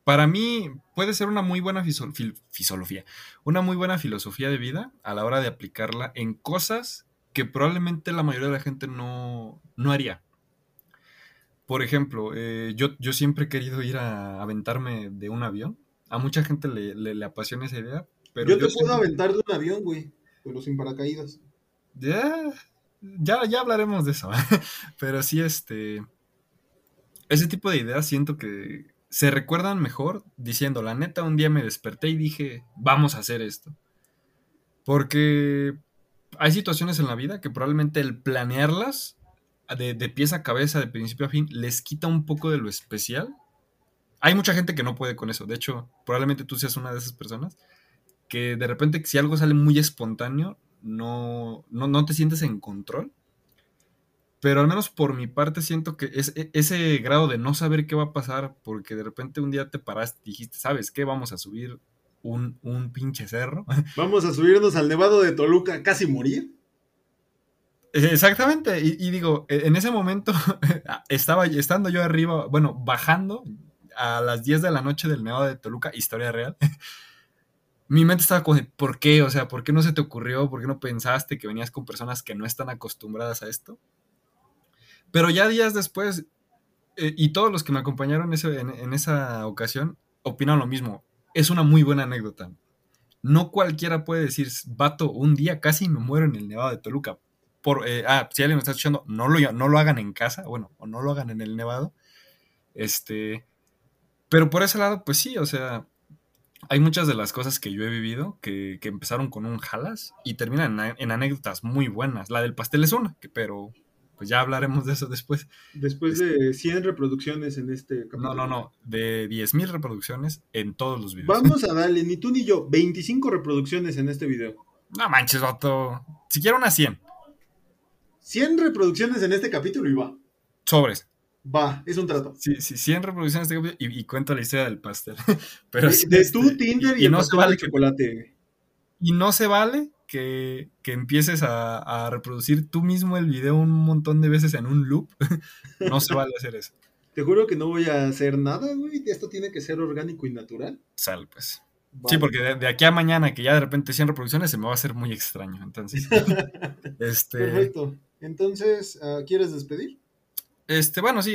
para mí puede ser una muy buena filosofía, una muy buena filosofía de vida a la hora de aplicarla en cosas que probablemente la mayoría de la gente no, no haría. Por ejemplo, eh, yo, yo siempre he querido ir a aventarme de un avión. A mucha gente le, le, apasiona esa idea. Pero yo, te puedo aventar de un avión, güey, pero sin paracaídas. Ya, ya, ya hablaremos de eso. pero sí, este. Ese tipo de ideas siento que se recuerdan mejor diciendo, la neta, un día me desperté y dije, vamos a hacer esto. Porque hay situaciones en la vida que probablemente el planearlas de, de pieza a cabeza, de principio a fin, les quita un poco de lo especial. Hay mucha gente que no puede con eso. De hecho, probablemente tú seas una de esas personas que de repente si algo sale muy espontáneo, no, no, no te sientes en control. Pero al menos por mi parte siento que es, e, ese grado de no saber qué va a pasar, porque de repente un día te paraste y dijiste, ¿sabes qué? Vamos a subir un, un pinche cerro. Vamos a subirnos al Nevado de Toluca, casi morir. Exactamente, y, digo, e, en ese momento estaba estando yo arriba, bueno, bajando a las 10 de la noche del Nevado de Toluca, historia real. Mi mente estaba como ¿por qué? O sea, ¿por qué no se te ocurrió? ¿Por qué no pensaste que venías con personas que no están acostumbradas a esto? Pero ya días después, eh, y todos los que me acompañaron en, en, esa ocasión, opinan lo mismo. Es una muy buena anécdota. No cualquiera puede decir, vato, un día casi me muero en el Nevado de Toluca por, eh, ah, si alguien me está escuchando, no lo, no lo hagan en casa, bueno, o no lo hagan en el nevado. Este, pero por ese lado, pues sí, o sea, hay muchas de las cosas que yo he vivido que, que empezaron con un jalas y terminan en, anécdotas muy buenas. La del pastel es una, que, pero pues ya hablaremos de eso después. Después de 100 este reproducciones en este capítulo. No, no, no, de 10.000 reproducciones en todos los videos. Vamos a darle, ni tú ni yo, 25 reproducciones en este video. No manches, vato. Siquiera unas 100. 100 reproducciones en este capítulo y va. Sobres. Va, es un trato. Sí, sí, 100 reproducciones este capítulo y, cuento la historia del pastel. Pero de, de tu este, Tinder y, no se vale chocolate. y no se vale que, que empieces a, a, reproducir tú mismo el video un montón de veces en un loop. no se vale hacer eso. Te juro que no voy a hacer nada, güey. Esto tiene que ser orgánico y natural. Sal, pues. Sí, porque de, aquí a mañana, que ya de repente 100 reproducciones, se me va a hacer muy extraño. Entonces, este... Perfecto. Entonces, ah, ¿quieres despedir? Este, bueno, sí,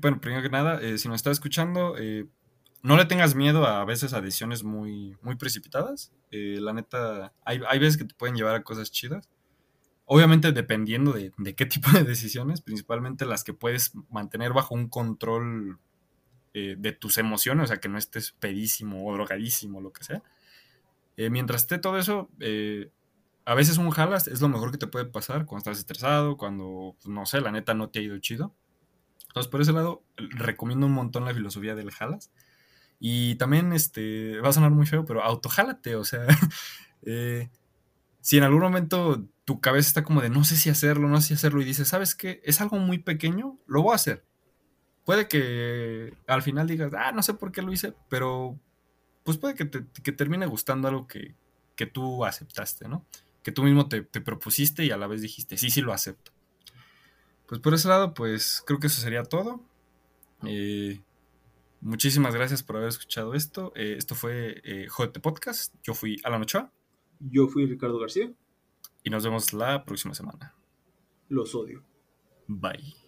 bueno, primero que nada, eh, si nos está escuchando, eh, no le tengas miedo a, veces a decisiones muy, muy precipitadas. Eh, la neta, hay, hay, veces que te pueden llevar a cosas chidas. Obviamente dependiendo de, de, qué tipo de decisiones, principalmente las que puedes mantener bajo un control de tus emociones, o sea, que no estés pedísimo o drogadísimo, lo que sea. mientras esté todo eso, a veces un jalas es lo mejor que te puede pasar cuando estás estresado, cuando, pues, no sé, la neta no te ha ido chido. Entonces, por ese lado, recomiendo un montón la filosofía del jalas. Y también, este, va a sonar muy feo, pero autojálate, o sea, eh, si en algún momento tu cabeza está como de no sé si hacerlo, no sé si hacerlo, y dices, ¿sabes qué? Es algo muy pequeño, lo voy a hacer. Puede que al final digas, ah, no sé por qué lo hice, pero pues puede que te que termine gustando algo que, que tú aceptaste, ¿no? que tú mismo te, propusiste y a la vez dijiste, sí, sí lo acepto. Pues por ese lado, pues creo que eso sería todo. Eh, muchísimas gracias por haber escuchado esto. Eh, esto fue eh, JT Podcast. Yo fui Alan Ochoa. Yo fui Ricardo García. Y nos vemos la próxima semana. Los odio. Bye.